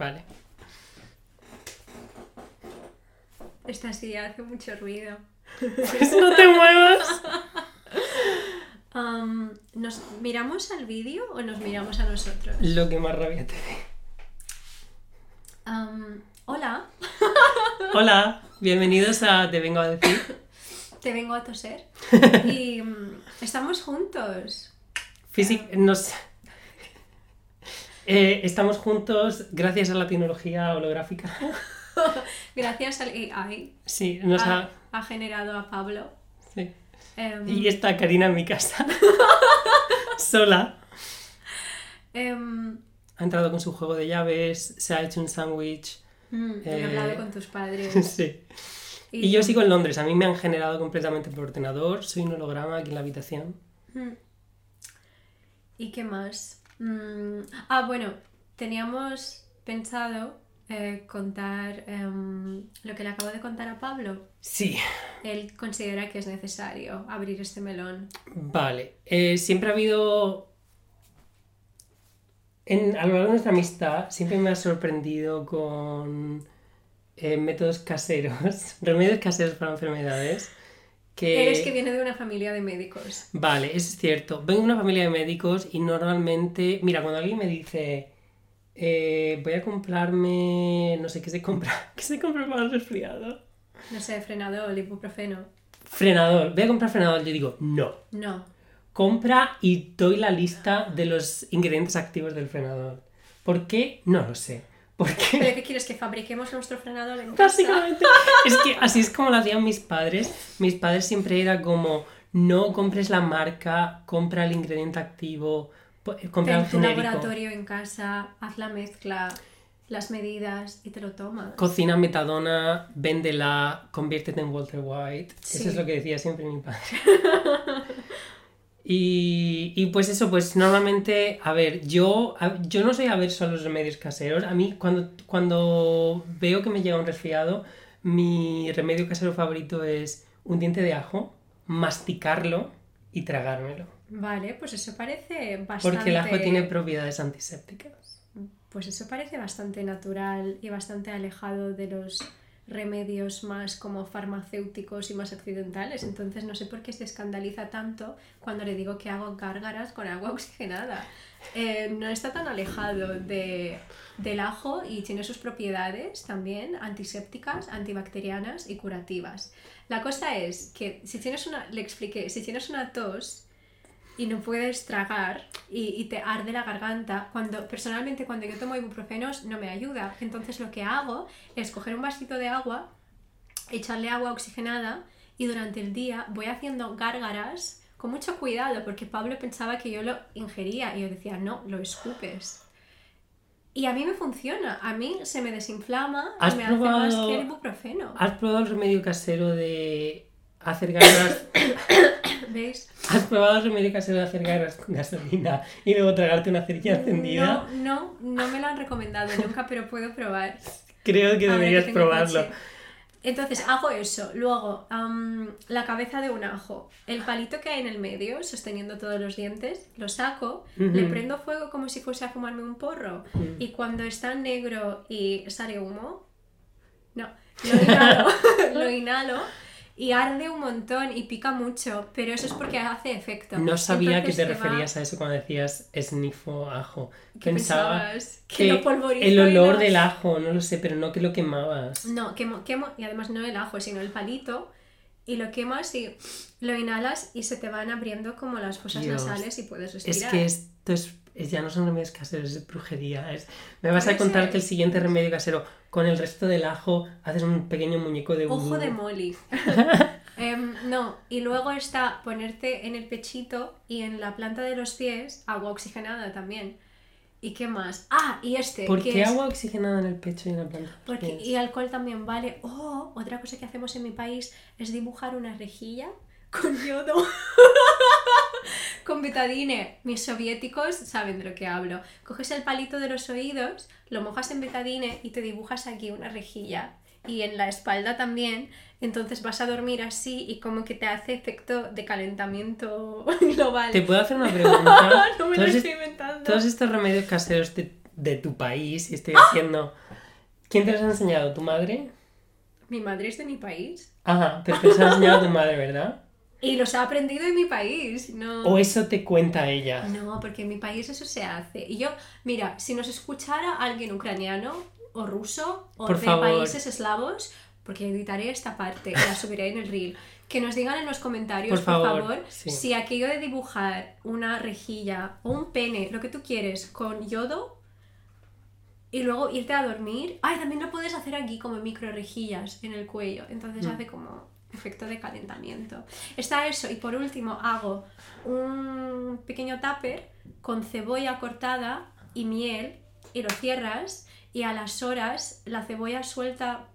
Vale. Esta silla hace mucho ruido. Pues no te muevas. ¿Nos miramos al vídeo o nos miramos a nosotros? Lo que más rabia te dé. Hola, Hola, bienvenidos a Te vengo a decir. te vengo a toser. Y mm, estamos juntos. Físic nos... Eh, estamos juntos gracias a la tecnología holográfica. Gracias al AI. Sí, nos ha, ha... ha generado a Pablo. sí. Em, Y está Karina en mi casa. Sola. em, Ha entrado con su juego de llaves, se ha hecho un sándwich. mm, he Eh, hablado con tus padres. Sí. Y yo sigo en Londres. A mí me han generado completamente por ordenador. Soy un holograma aquí en la habitación. Mm. ¿Y qué más? Mm, ah, bueno, teníamos pensado eh, contar em, lo que le acabo de contar a Pablo. Sí. Él considera que es necesario abrir este melón. Vale. Eh, siempre ha habido... En, a lo largo de nuestra amistad siempre me ha sorprendido con eh, métodos caseros, remedios caseros para enfermedades. Que... Eres que viene de una familia de médicos. Vale, eso es cierto. Vengo de una familia de médicos y normalmente, mira, cuando alguien me dice, eh, voy a comprarme, no sé qué se compra, ¿qué se compra para el resfriado? No sé, frenador, ibuprofeno. Frenador, voy a comprar frenador. Yo digo, no. No. Compra y doy la lista de los ingredientes activos del frenador. ¿Por qué? No lo sé. ¿Por qué? ¿Pero qué quieres? ¿Que fabriquemos nuestro frenador en casa? Básicamente, es que así es como lo hacían mis padres. Mis padres siempre era como, no compres la marca, compra el ingrediente activo, po- compra el Ten tu genérico. laboratorio en casa, haz la mezcla, las medidas y te lo tomas. Cocina metadona, véndela, conviértete en Walter White. Sí. Eso es lo que decía siempre mi padre. Y, y pues eso, pues normalmente, a ver, yo, yo no soy averso a los remedios caseros. A mí cuando, cuando veo que me llega un resfriado, mi remedio casero favorito es un diente de ajo, masticarlo y tragármelo. Vale, pues eso parece bastante... Porque el ajo tiene propiedades antisépticas. Pues eso parece bastante natural y bastante alejado de los remedios más como farmacéuticos y más occidentales. Entonces no sé por qué se escandaliza tanto cuando le digo que hago gárgaras con agua oxigenada. Eh, no está tan alejado de, del ajo y tiene sus propiedades también antisépticas, antibacterianas y curativas. La cosa es que si tienes una, le expliqué, si tienes una tos y no puedes tragar y, y te arde la garganta, cuando personalmente cuando yo tomo ibuprofenos no me ayuda. Entonces lo que hago es coger un vasito de agua, echarle agua oxigenada y durante el día voy haciendo gárgaras con mucho cuidado porque Pablo pensaba que yo lo ingería y yo decía, no, lo escupes. Y a mí me funciona, a mí se me desinflama ¿Has y me hace más probado- que el ibuprofeno. ¿Has probado el remedio casero de hacer garras ¿Veis? ¿Has probado el remedio casero de gasolina y luego tragarte una cerilla encendida? No, no, no me lo han recomendado nunca, pero puedo probar. Creo que Ahora deberías probarlo. coche. Entonces hago eso. Luego, la cabeza de un ajo. El palito que hay en el medio, sosteniendo todos los dientes, lo saco, le prendo fuego como si fuese a fumarme un porro. Mm. Y cuando está negro y sale humo, no, lo inhalo, lo inhalo y arde un montón y pica mucho, pero eso es porque hace efecto. No sabía que te va- referías a eso cuando decías snifo ajo. ¿Qué Pensaba pensabas? Que que lo el olor lo- del ajo, no lo sé, pero no que lo quemabas. No, quemo, quemo, y además no el ajo, sino el palito, y lo quemas y lo inhalas y se te van abriendo como las fosas Dios. nasales y puedes Es respirar. que esto es, es- ya no son remedios caseros, es brujería. es- Me vas a contar que el siguiente remedio casero, con el resto del ajo, haces un pequeño muñeco de Ojo de Molly. Em, no, y luego está ponerte en el pechito y en la planta de los pies agua oxigenada también. ¿Y qué más? Ah, y este. ¿Por qué es- agua oxigenada en el pecho y en la planta? Porque, y alcohol también vale. Oh, otra cosa que hacemos en mi país es dibujar una rejilla con yodo. con betadine. Mis soviéticos saben de lo que hablo. Coges el palito de los oídos, lo mojas en betadine y te dibujas aquí una rejilla. Y en la espalda también. Entonces vas a dormir así y como que te hace efecto de calentamiento global. Te puedo hacer una pregunta. no me lo ¿Todos, estoy est- inventando. todos estos remedios caseros te de tu país y estoy ¡Ah! haciendo... ¿Quién te los ha enseñado? ¿Tu madre? Mi madre es de mi país. Ajá, pero te los ha enseñado tu madre, ¿verdad? Y los ha aprendido en mi país, no. ¿O eso te cuenta ella? No, porque en mi país eso se hace. Y yo, mira, si nos escuchara alguien ucraniano o ruso o Por de favor. países eslavos, porque editaré esta parte y la subiré en el reel, que nos digan en los comentarios, Por por favor, favor, sí. si aquello de dibujar una rejilla o un pene, lo que tú quieres, con yodo y luego irte a dormir. Ay, también lo puedes hacer aquí como micro rejillas en el cuello. Entonces Mm. hace como efecto de calentamiento. Está eso. Y por último hago un pequeño tupper con cebolla cortada y miel y lo cierras y a las horas la cebolla suelta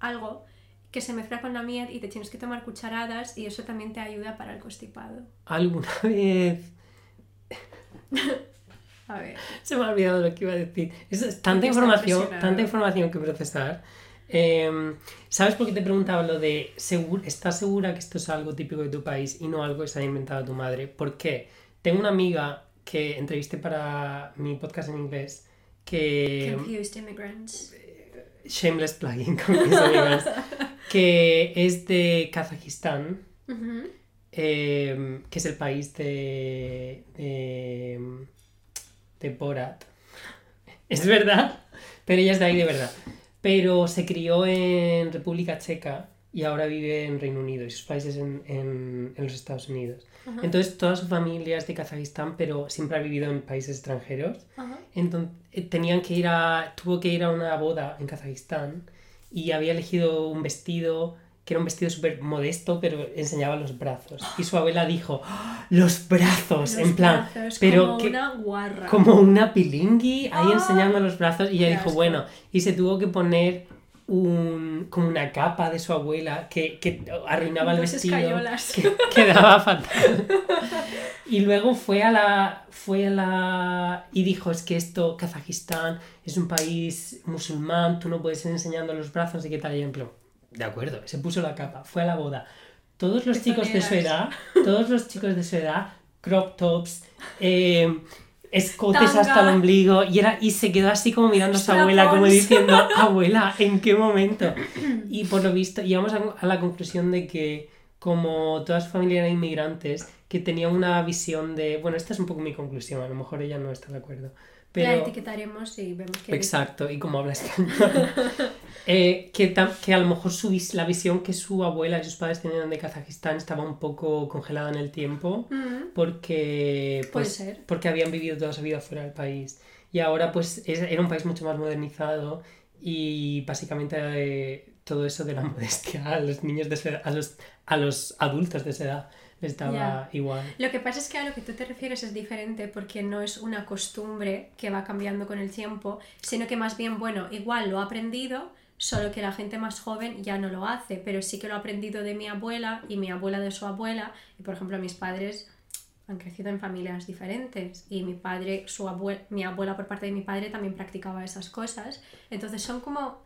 algo que se mezcla con la miel y te tienes que tomar cucharadas y eso también te ayuda para el constipado. ¿Alguna vez A ver. Se me ha olvidado lo que iba a decir. Es, tanta Porque información, tanta información que procesar. Eh, ¿Sabes por qué te preguntaba lo de segur- ¿estás segura que esto es algo típico de tu país y no algo que se haya inventado tu madre? ¿Por qué? Tengo una amiga que entrevisté para mi podcast en inglés que Confused immigrants. shameless plugging con mis amigas que es de Kazajistán eh, que es el país de, de, de Borat. Es verdad, pero ella es de ahí de verdad. Pero se crió en República Checa y ahora vive en Reino Unido y sus países en, en- en los Estados Unidos. Entonces toda su familia es de Kazajistán, pero siempre ha vivido en países extranjeros. Ajá. Entonces tenían que ir a, tuvo que ir a una boda en Kazajistán y había elegido un vestido que era un vestido súper modesto, pero enseñaba los brazos. Y su abuela dijo, ¡Ah! los brazos, Los en plan, brazos, pero como que- una guarra. como una pilingui ahí Ah. enseñando los brazos y ella dijo, asco. bueno, y se tuvo que poner un, como una capa de su abuela que, que arruinaba el Dos vestido. Que quedaba fatal. Y luego fue a la. fue a la. y dijo, es que esto, Kazajistán, es un país musulmán, tú no puedes ir enseñando los brazos y qué tal. Y en plan, de acuerdo, se puso la capa, fue a la boda. Todos los chicos de su edad, todos los chicos de su edad, crop tops, eh, escotes Tanga. hasta el ombligo, y, era, y se quedó así como mirando a su abuela, como diciendo, abuela, ¿en qué momento? Y por lo visto, llegamos a, a la conclusión de que, como toda su familia eran inmigrantes, que tenían una visión de. Bueno, esta es un poco mi conclusión, a lo mejor ella no está de acuerdo. La Pero. etiquetaremos y vemos que Exacto, y como habla español. Eh, que, que a lo mejor su vis- la visión que su abuela y sus padres tenían de Kazajistán estaba un poco congelada en el tiempo Mm, porque, Puede pues, ser. porque habían vivido toda su vida fuera del país. Y ahora pues es- era un país mucho más modernizado y básicamente eh, todo eso de la modestia a los niños de esa edad, a los, a los adultos de esa edad Ya. igual. Lo que pasa es que a lo que tú te refieres es diferente porque no es una costumbre que va cambiando con el tiempo, sino que más bien, bueno, igual lo ha aprendido, solo que la gente más joven ya no lo hace, pero sí que lo ha aprendido de mi abuela y mi abuela de su abuela, y por ejemplo mis padres han crecido en familias diferentes y mi padre, su abuela, mi abuela por parte de mi padre también practicaba esas cosas, entonces son como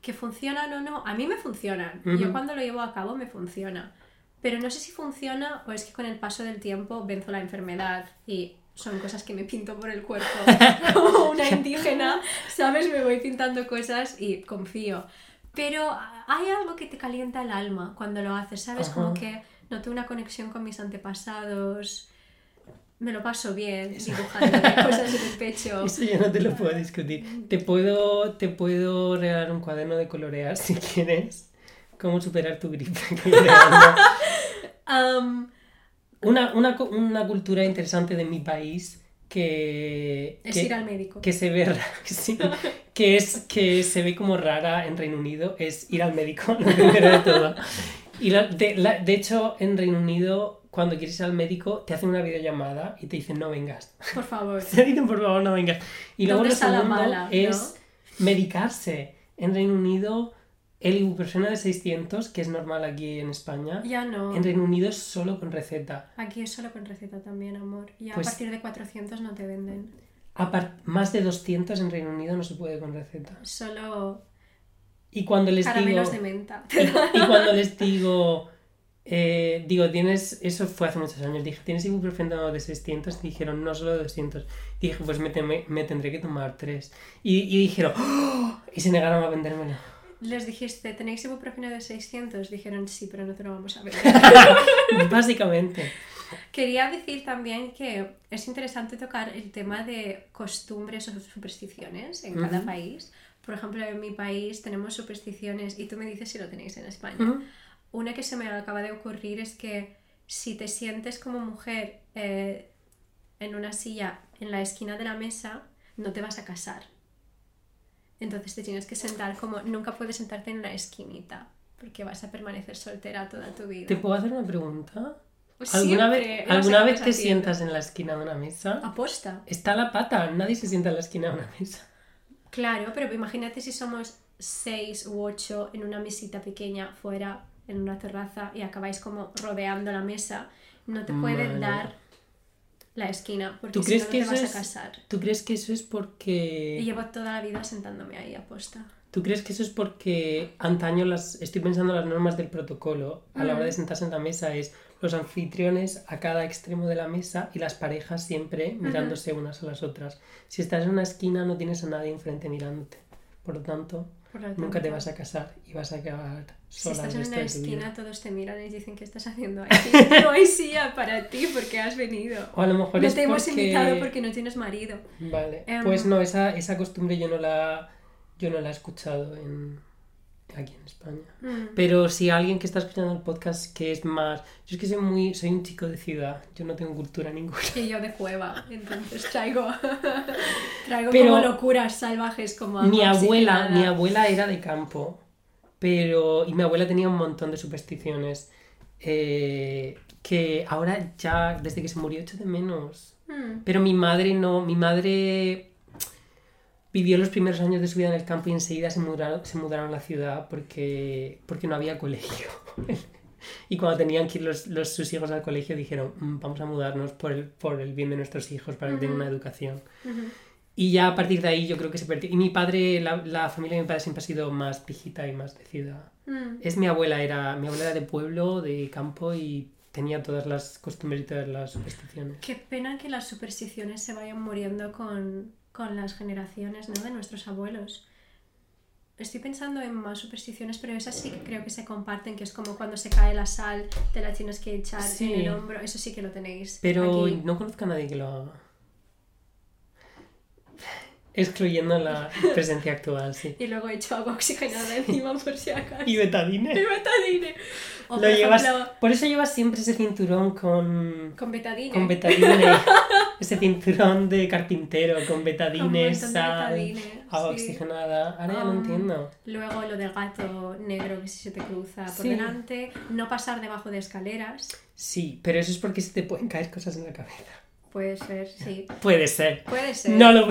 que funcionan o no, a mí me funcionan, yo cuando lo llevo a cabo me funciona. Pero no sé si funciona o es que con el paso del tiempo venzo la enfermedad y son cosas que me pinto por el cuerpo como una indígena, ¿sabes? Me voy pintando cosas y confío. Pero hay algo que te calienta el alma cuando lo haces, ¿sabes? Como que noto una conexión con mis antepasados, me lo paso bien dibujando cosas en el pecho. Eso yo no te lo puedo discutir. Te puedo, te puedo regalar un cuaderno de colorear si quieres. Cómo superar tu gripe. Am, Una, una, una cultura interesante de mi país que, es que, ir al médico. que se ve sí, que es que se ve como rara en Reino Unido es ir al médico lo primero de todo. Y la- de, la- de hecho en Reino Unido cuando quieres ir al médico te hacen una videollamada y te dicen no vengas Por favor. te dicen por favor no vengas y luego ¿Dónde lo segundo mala, es medicarse. En Reino Unido el ibuprofeno de 600 que es normal aquí en España Ya no. en Reino Unido es solo con receta Aquí es solo con receta también, amor. Y a Pues- partir de 400 no te venden. Más de 200 en Reino Unido no se puede con receta. Solo Y cuando les digo, caramelos de menta. y, y cuando les digo, eh, digo, tienes, eso fue hace muchos años, dije, ¿tienes ibuprofeno de 600? Y dijeron, no, solo de 200. dije, pues me, te- me tendré que tomar tres. Y, y dijeron, ¡Oh! y se negaron a vendérmelo. Les dijiste, ¿tenéis ibuprofeno de 600? Dijeron, sí, pero no te lo vamos a ver. Básicamente. Quería decir también que es interesante tocar el tema de costumbres o supersticiones en cada país. Por ejemplo, en mi país tenemos supersticiones y tú me dices si lo tenéis en España. Una que se me acaba de ocurrir es que si te sientes como mujer eh, en una silla en la esquina de la mesa, no te vas a casar. Entonces te tienes que sentar como nunca puedes sentarte en la esquinita porque vas a permanecer soltera toda tu vida. ¿Te puedo hacer una pregunta? Pues ¿Alguna vez, ¿alguna vez te haciendo. sientas en la esquina de una mesa? Aposta. Está la pata, nadie se sienta en la esquina de una mesa. Claro, pero imagínate si somos seis u ocho en una mesita pequeña fuera, en una terraza, y acabáis como rodeando la mesa, no te pueden Vale. dar la esquina, porque ¿Tú si crees no, no que te eso vas es- a casar. ¿Tú crees que eso es Y porque... llevo toda la vida sentándome ahí aposta. ¿Tú crees que eso es porque antaño las... Estoy pensando en las normas del protocolo a la hora de Mm. sentarse en la mesa es los anfitriones a cada extremo de la mesa y las parejas siempre mirándose unas a las otras. Si estás en una esquina no tienes a nadie enfrente mirándote. Por lo tanto, nunca te vas a casar y vas a quedar Si sola estás el en una esquina, todos te miran y dicen ¿qué estás haciendo aquí? No hay silla para ti porque has venido. O a lo mejor No es te hemos porque... invitado porque no tienes marido. Vale, Em, pues no, esa, esa costumbre yo no la, yo no la he escuchado en, aquí en España. Mm. Pero si alguien que está escuchando el podcast que es más... Yo es que soy muy... Soy un chico de ciudad, yo no tengo cultura ninguna. Y yo de cueva, entonces traigo, traigo Pero- como locuras salvajes como Mi abuela, mi abuela era de campo, pero... Y mi abuela tenía un montón de supersticiones eh, que ahora ya, desde que se murió, echo de menos. Mm. Pero mi madre no, mi madre vivió los primeros años de su vida en el campo y enseguida se mudaron, se mudaron a la ciudad porque, porque no había colegio. y cuando tenían que ir los, los- sus hijos al colegio dijeron, "Mm, vamos a mudarnos por el, por el bien de nuestros hijos para que tengan una educación. Ujú. Y ya a partir de ahí yo creo que se perdió. Y mi padre, la, la familia de mi padre siempre ha sido más pijita y más de ciudad. Mm. Es mi abuela, era, mi abuela era de pueblo, de campo y tenía todas las costumbres y todas las supersticiones. Qué pena que las supersticiones se vayan muriendo con, con las generaciones ¿no? de nuestros abuelos. Estoy pensando en más supersticiones, pero esas sí que creo que se comparten, que es como cuando se cae la sal, te la tienes que echar Sí. en el hombro, eso sí que lo tenéis. Pero aquí. no conozco a nadie que lo haga. Excluyendo la presencia actual, sí. Y luego echo agua oxigenada encima por si acaso. Y betadine. Y betadine. O Lo por llevas, ejemplo, por eso llevas siempre ese cinturón con, con betadine. con betadine. ese cinturón de carpintero con Con betadine, un montón de sal, betadine, agua sí. oxigenada. Ahora ya lo Um, entiendo. Luego lo del gato negro que si se te cruza por Sí. delante. No pasar debajo de escaleras. Sí, pero eso es porque se te pueden caer cosas en la cabeza. Puede ser, sí. Puede ser. Puede ser. No, lo,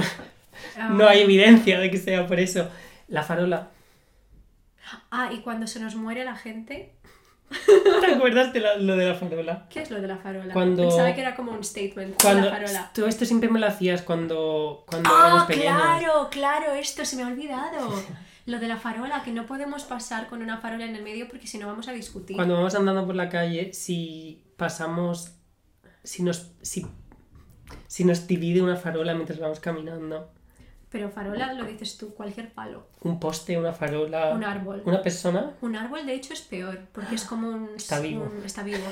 no hay evidencia de que sea por eso. La farola. Ah, y cuando se nos muere la gente, ¿Te acuerdas de la- lo de la farola? ¿qué es lo de la farola? Cuando- Pensaba que era como un statement. Cuando, La farola. Todo esto siempre me lo hacías cuando, cuando éramos Ah, pequeños. claro, claro, esto se me ha olvidado. Lo de la farola, que no podemos pasar con una farola en el medio porque si no vamos a discutir. Cuando vamos andando por la calle, si pasamos, si nos, si, si nos divide una farola mientras vamos caminando, Pero farola lo dices tú, cualquier palo. un poste, una farola, Un árbol. una persona, Un árbol, de hecho, es peor, porque es como un... Está vivo. un- está vivo.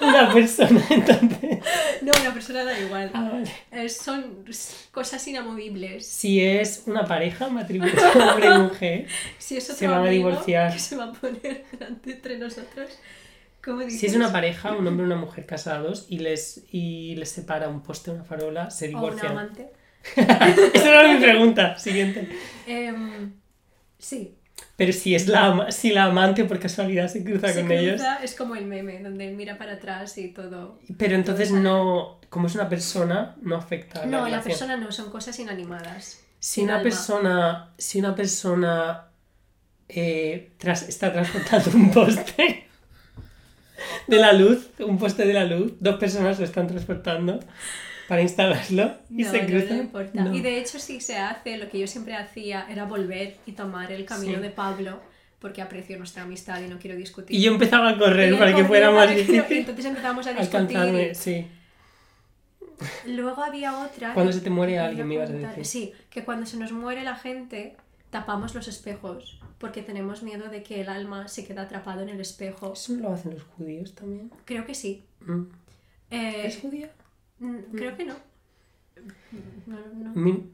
una persona, entonces. no, una persona da igual. Ah, vale. Eh, son cosas inamovibles. Si es una pareja, matrimonio, hombre y mujer, Si es otro Se van a divorciar. que se va a poner delante entre nosotros, ¿cómo dices? si es una pareja, un hombre y una mujer casados y les, y les separa un poste, una farola, se O un divorcian. amante. Esa era mi pregunta. Siguiente. Em, sí. Pero si es la, si la amante por casualidad se cruza Se con ellos. es como el meme, donde mira para atrás y todo. Pero entonces Todo no, como es una persona, no afecta a la No, la persona no, son cosas inanimadas. Si sin una alma. persona, si una persona eh, tras- está transportando un poste de la luz, un poste de la luz, dos personas lo están transportando para instalarlo y No, se no, cruzan. no importa. no. Y de hecho, si se hace, lo que yo siempre hacía era volver y tomar el camino Sí. de Pablo porque aprecio nuestra amistad y no quiero discutir. Y yo empezaba a correr Y para que fuera más difícil Entonces empezamos a discutir. alcanzarme. Sí. Luego había otra. Cuando se te muere alguien, me ibas a decir. Sí, que cuando se nos muere la gente, tapamos los espejos porque tenemos miedo de que el alma se quede atrapado en el espejo. ¿Eso lo hacen los judíos también? Creo que sí. Mm. Eh, ¿Es judía? mm, creo que no. No, no. Mi-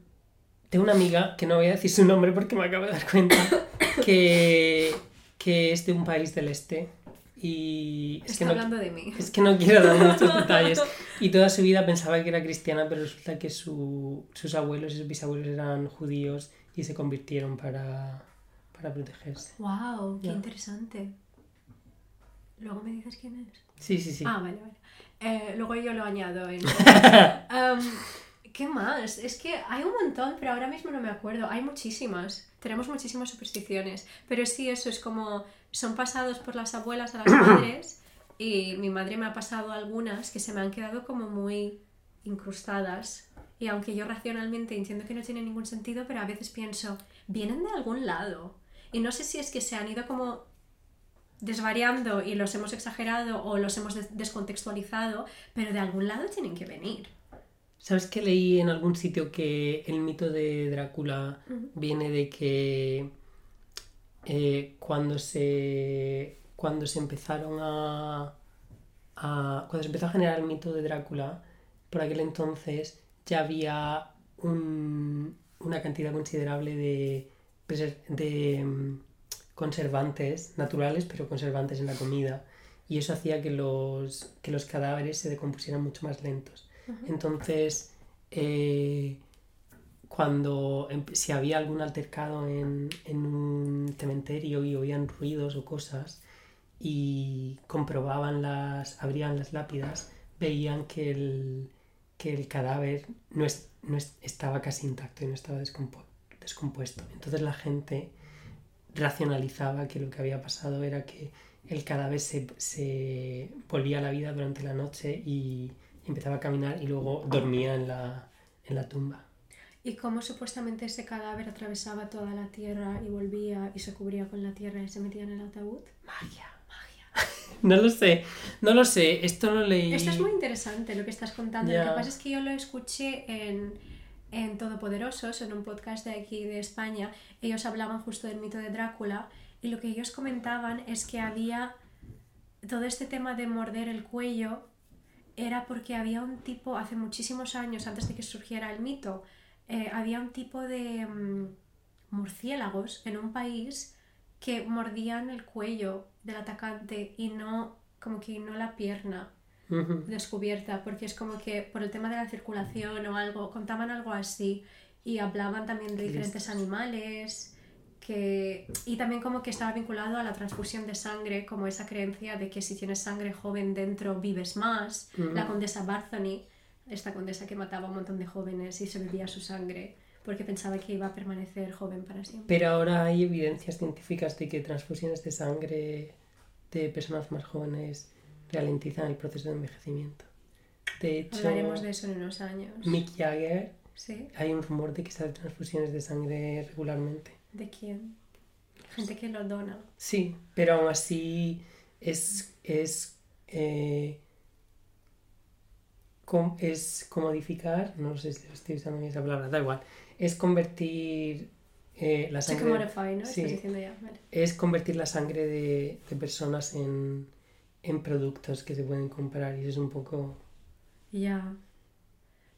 Tengo una amiga, que no voy a decir su nombre porque me acabo de dar cuenta, que, que es de un país del este. Y es Está que, no, hablando de mí. es que no quiero dar muchos detalles. Y toda su vida pensaba que era cristiana, pero resulta que su- sus abuelos y sus bisabuelos eran judíos y se convirtieron para, para protegerse. ¡Wow! ¡Qué interesante! Luego me dices quién es. Sí, sí, sí. Ah, vale, vale. Eh, luego yo lo añado en... Am, ¿Qué más? Es que hay un montón, pero ahora mismo no me acuerdo. Hay muchísimas. Tenemos muchísimas supersticiones. Pero sí, eso es como... Son pasados por las abuelas a las madres y mi madre me ha pasado algunas que se me han quedado como muy incrustadas. Y aunque yo racionalmente entiendo que no tiene ningún sentido, pero a veces pienso, vienen de algún lado. Y no sé si es que se han ido como desvariando y los hemos exagerado o los hemos des- descontextualizado, pero de algún lado tienen que venir. ¿Sabes que leí en algún sitio que el mito de Drácula viene de que eh, cuando se cuando se empezaron a, a- cuando se empezó a generar el mito de Drácula por aquel entonces ya había un- una cantidad considerable de, de mm, conservantes naturales pero conservantes en la comida. Y eso hacía que los, que los cadáveres se decompusieran mucho más lentos. Entonces, eh, cuando em- si había algún altercado en, en un cementerio y oían ruidos o cosas y comprobaban las, abrían las lápidas, veían que el, que el cadáver no, es- no es- estaba casi intacto y no estaba descompo- descompuesto. Entonces la gente racionalizaba que lo que había pasado era que el cadáver se, se volvía a la vida durante la noche y empezaba a caminar y luego dormía en la, en la tumba. Y cómo supuestamente ese cadáver atravesaba toda la tierra y volvía y se cubría con la tierra y se metía en el ataúd. Magia. No lo sé, no lo sé, esto lo leí. Esto es muy interesante lo que estás contando. Lo que pasa es que yo lo escuché en, en Todopoderosos, en un podcast de aquí de España. Ellos hablaban justo del mito de Drácula y lo que ellos comentaban es que había todo este tema de morder el cuello era porque había un tipo, hace muchísimos años, antes de que surgiera el mito, eh, había un tipo de mm, murciélagos en un país que mordían el cuello del atacante y no, como que no la pierna descubierta, porque es como que por el tema de la circulación o algo, contaban algo así y hablaban también de diferentes animales que y también como que estaba vinculado a la transfusión de sangre, como esa creencia de que si tienes sangre joven dentro vives más. La condesa Barthony, esta condesa que mataba a un montón de jóvenes y se bebía su sangre porque pensaba que iba a permanecer joven para siempre. Pero ahora hay evidencias científicas de que transfusiones de sangre de personas más jóvenes ralentizan el proceso de envejecimiento. De hecho, Hablaremos de eso en unos años. Mick Jagger, ¿Sí? hay un rumor de que se hace transfusiones de sangre regularmente. ¿De quién? Gente que lo dona. Sí, pero aún así es, es, eh, com- es comodificar, no sé si estoy usando esa palabra, da igual, es convertir eh, la sangre, modify, ¿no? sí. Ya, vale. es convertir la sangre de, de personas en, en productos que se pueden comprar y eso es un poco... Ya.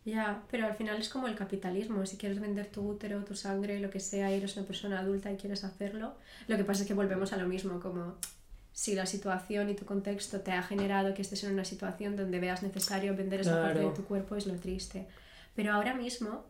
Ya, pero al final es como el capitalismo. Si quieres vender tu útero, tu sangre, lo que sea, y eres una persona adulta y quieres hacerlo, lo que pasa es que volvemos a lo mismo, como si la situación y tu contexto te ha generado que estés en una situación donde veas necesario vender esa parte de tu cuerpo, es lo triste. Pero ahora mismo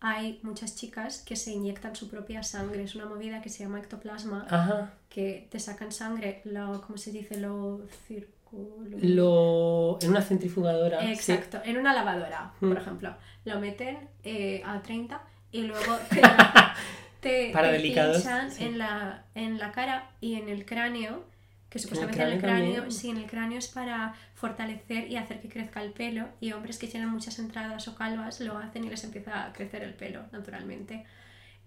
hay muchas chicas que se inyectan su propia sangre. Es una movida que se llama ectoplasma, Ajá, que te sacan sangre, lo, ¿cómo se dice? Lo circulo... lo... en una centrifugadora... sí. Exacto, en una lavadora, Mm. por ejemplo. Lo meten eh, a 30 y luego te, te, Para te delicados, sí. en, la, en la cara y en el cráneo, que supuestamente en el cráneo cráneo, sí, en el cráneo es para fortalecer y hacer que crezca el pelo y hombres que tienen muchas entradas o calvas lo hacen y les empieza a crecer el pelo naturalmente.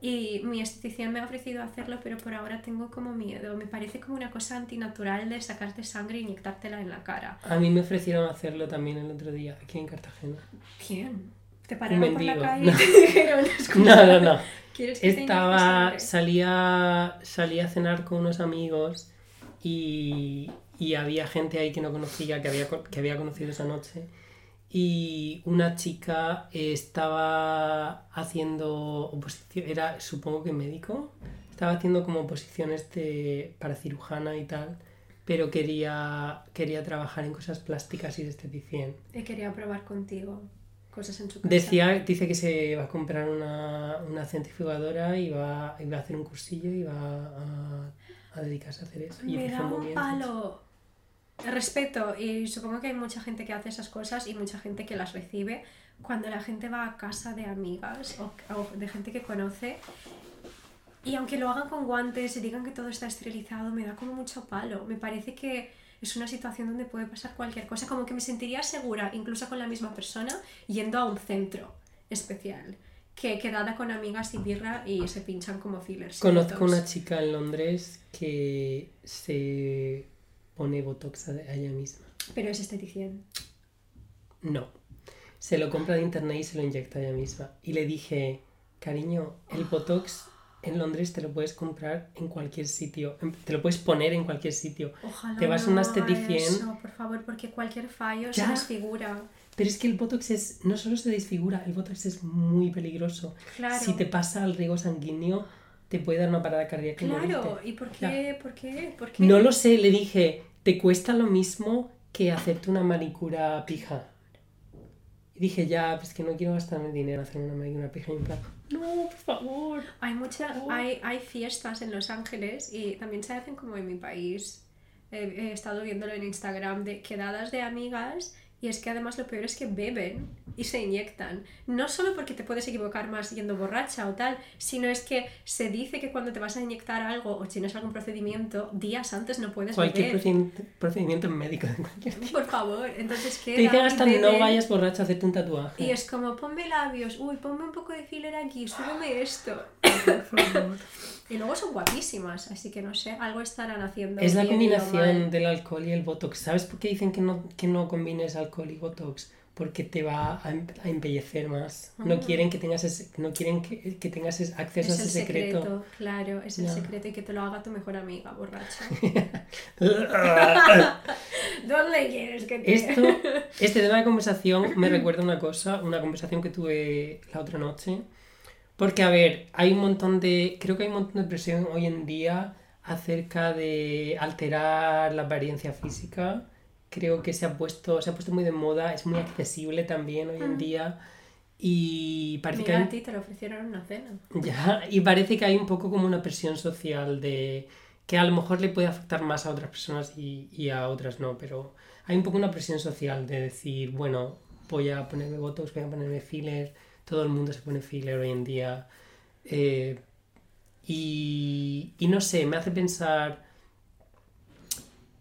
Y mi esteticien me ha ofrecido hacerlo, pero por ahora tengo como miedo. Me parece como una cosa antinatural de sacarte sangre e inyectártela en la cara. A mí me ofrecieron hacerlo también el otro día, aquí en Cartagena. ¿Quién? ¿Te pararon por la calle no. y te dijeron, No, no, no. ¿quieres que te inyecte Estaba, salía, salía a cenar con unos amigos y, y había gente ahí que no conocía, que había, que había conocido esa noche. Y una chica estaba haciendo oposición, era supongo que médico, estaba haciendo como oposiciones de, para cirujana y tal, pero quería, quería trabajar en cosas plásticas y de esteticien. Y quería probar contigo cosas en su casa. Decía, dice que se va a comprar una, una centrifugadora y va, y va a hacer un cursillo y va a, a dedicarse a hacer eso. Y Me da un palo. Respeto, y supongo que hay mucha gente que hace esas cosas y mucha gente que las recibe. Cuando la gente va a casa de amigas o, o de gente que conoce, y aunque lo hagan con guantes y digan que todo está esterilizado, me da como mucho palo. Me parece que es una situación donde puede pasar cualquier cosa, como que me sentiría segura, incluso con la misma persona, yendo a un centro especial. Que quedada con amigas y birra y se pinchan como fillers. Conozco una chica en Londres que se pone botox a a ella misma. Pero es esteticien. No. Se lo compra de internet y se lo inyecta a ella misma. Y le dije, cariño, el botox en Londres te lo puedes comprar en cualquier sitio. Te lo puedes poner en cualquier sitio. Ojalá Te vas a no una haga esteticien. eso, por favor, porque cualquier fallo se Ya. desfigura. Pero es que el botox es, no solo se desfigura, el botox es muy peligroso. Claro. Si te pasa al riego sanguíneo, te puede dar una parada cardíaca. y Claro, morirte. ¿y por qué? Ya. ¿Por qué? ¿Por qué? No lo sé, le dije, te cuesta lo mismo que hacerte una manicura pija. Y dije, ya, pues que no quiero gastarme dinero hacer una manicura pija. Y en plan, no, por favor. Hay, mucha, Oh. hay, hay fiestas en Los Ángeles y también se hacen como en mi país. Eh, he estado viéndolo en Instagram de quedadas de amigas y es que además lo peor es que beben y se inyectan. No solo porque te puedes equivocar más yendo borracha o tal, sino es que se dice que cuando te vas a inyectar algo o tienes algún procedimiento, días antes no puedes Cualquier beber. procedimiento, procedimiento médico de cualquier tipo. Por favor, entonces queda Te dicen y hasta no vayas borracho a hacerte un tatuaje. Y es como, ponme labios, uy, ponme un poco de filler aquí, súbeme esto. Y luego son guapísimas, así que no sé, algo estarán haciendo. Es la combinación del alcohol y el botox. ¿Sabes por qué dicen que no, que no combines alcohol y botox? Porque te va a, em- a embellecer más. No Ah. quieren que tengas ese- no quieren que, que tengas ese- acceso Es a el ese secreto. secreto, claro, es el Ya. secreto y que te lo haga tu mejor amiga borracha. Esto, ¿Dónde quieres que te este tema de conversación me recuerda una cosa, una conversación que tuve la otra noche. Porque, a ver, hay un montón de. Creo que hay un montón de presión hoy en día acerca de alterar la apariencia física. Creo que se ha puesto, se ha puesto muy de moda, es muy accesible también hoy en día. Y parece que Mira, hay- a ti te lo ofrecieron una cena. ya, y parece que hay un poco como una presión social de que a lo mejor le puede afectar más a otras personas y, y a otras no, pero hay un poco una presión social de decir, bueno, voy a ponerme botox, voy a ponerme filler, todo el mundo se pone filler hoy en día. eh, y, y no sé, me hace pensar,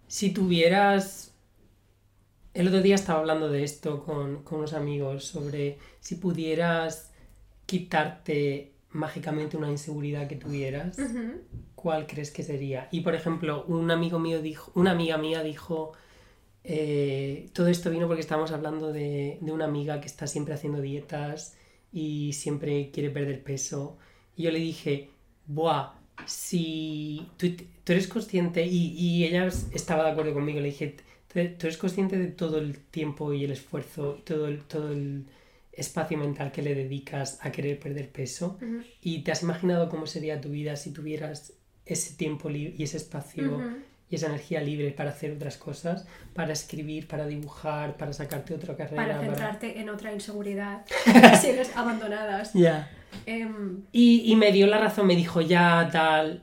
si tuvieras... El otro día estaba hablando de esto con, con unos amigos sobre si pudieras quitarte mágicamente una inseguridad que tuvieras. ¿cuál crees que sería? Y por ejemplo, un amigo mío dijo, una amiga mía dijo, eh, todo esto vino porque estábamos hablando de, de una amiga que está siempre haciendo dietas y siempre quiere perder peso. Y yo le dije, buah, si tú, tú eres consciente, y, y ella estaba de acuerdo conmigo, le dije, "Tú- eres consciente de todo el tiempo y el esfuerzo y todo el, todo el espacio mental que le dedicas a querer perder peso. ¿Y te has imaginado cómo sería tu vida si tuvieras ese tiempo y ese espacio. Y esa energía libre para hacer otras cosas? Para escribir, para dibujar, para sacarte otra carrera. Para para- centrarte en otra inseguridad. si eres abandonadas. Ya. Em, Y, y me dio la razón, me dijo ya, tal.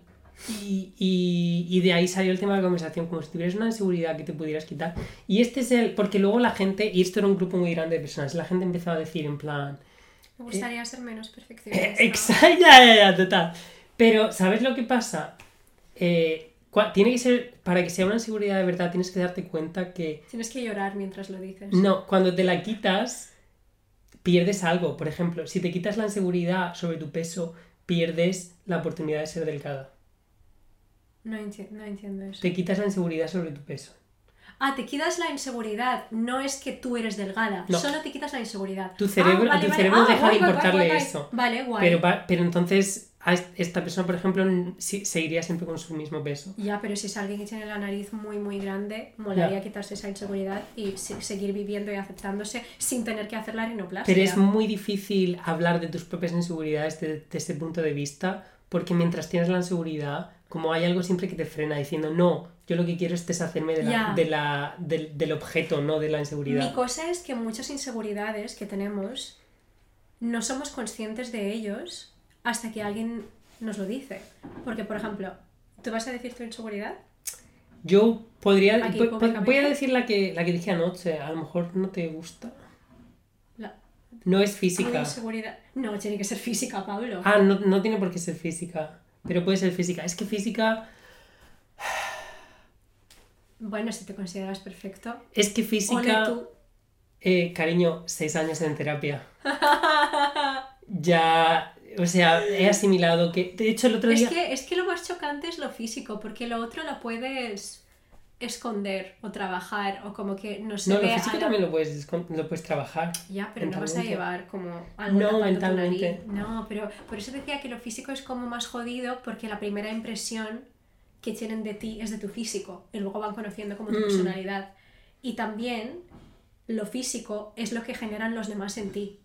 Y, y- y de ahí salió el tema de la conversación, como si tuvieras una inseguridad que te pudieras quitar. Y este es el. Porque luego la gente, y esto era un grupo muy grande de personas, la gente empezó a decir en plan. me gustaría ser menos perfeccionista. Exacto, ya, ya, ya, total. Pero, ¿sabes lo que pasa? Eh, tiene que ser, para que sea una inseguridad de verdad, tienes que darte cuenta que Tienes que llorar mientras lo dices. no, cuando te la quitas, pierdes algo. Por ejemplo, si te quitas la inseguridad sobre tu peso, pierdes la oportunidad de ser delgada. No, enti- no entiendo eso. Te quitas la inseguridad sobre tu peso. Ah, te quitas la inseguridad. No es que tú eres delgada. No. Solo te quitas la inseguridad. Tu cerebro- Ah, a tu cerebro deja de guay, importarle guay, guay. eso. Vale, guay. Pero entonces a est- esta persona, por ejemplo, seguiría siempre con su mismo peso. Ya, pero si es alguien que tiene la nariz muy, muy grande, molaría Ya. quitarse esa inseguridad y se- seguir viviendo y aceptándose sin tener que hacer la rinoplastia. Pero es muy difícil hablar de tus propias inseguridades desde ese punto de vista, porque mientras tienes la inseguridad, como hay algo siempre que te frena diciendo, no, yo lo que quiero es deshacerme de la- de la- del, del objeto, no de la inseguridad. Mi cosa es que muchas inseguridades que tenemos no somos conscientes de ellos hasta que alguien nos lo dice. Porque, por ejemplo, ¿tú vas a decir tu inseguridad? Yo podría... Aquí, voy a decir la que, la que dije anoche, a lo mejor no te gusta. La No es física. inseguridad. No, tiene que ser física, Pablo. Ah, no, no tiene por qué ser física, pero puede ser física. Es que física... Bueno, si te consideras perfecto. Es que física... tú. Eh, cariño, seis años en terapia. ya, o sea, he asimilado que... De hecho, el otro día... Es que, es que lo más chocante es lo físico, porque lo otro lo puedes esconder o trabajar o como que no se No, lo físico la- también lo puedes, lo puedes trabajar. Ya, pero no vas a llevar como algo No, mentalmente. No, pero por eso decía que lo físico es como más jodido porque la primera impresión que tienen de ti es de tu físico y luego van conociendo como tu Mm. personalidad. Y también lo físico es lo que generan los demás en ti.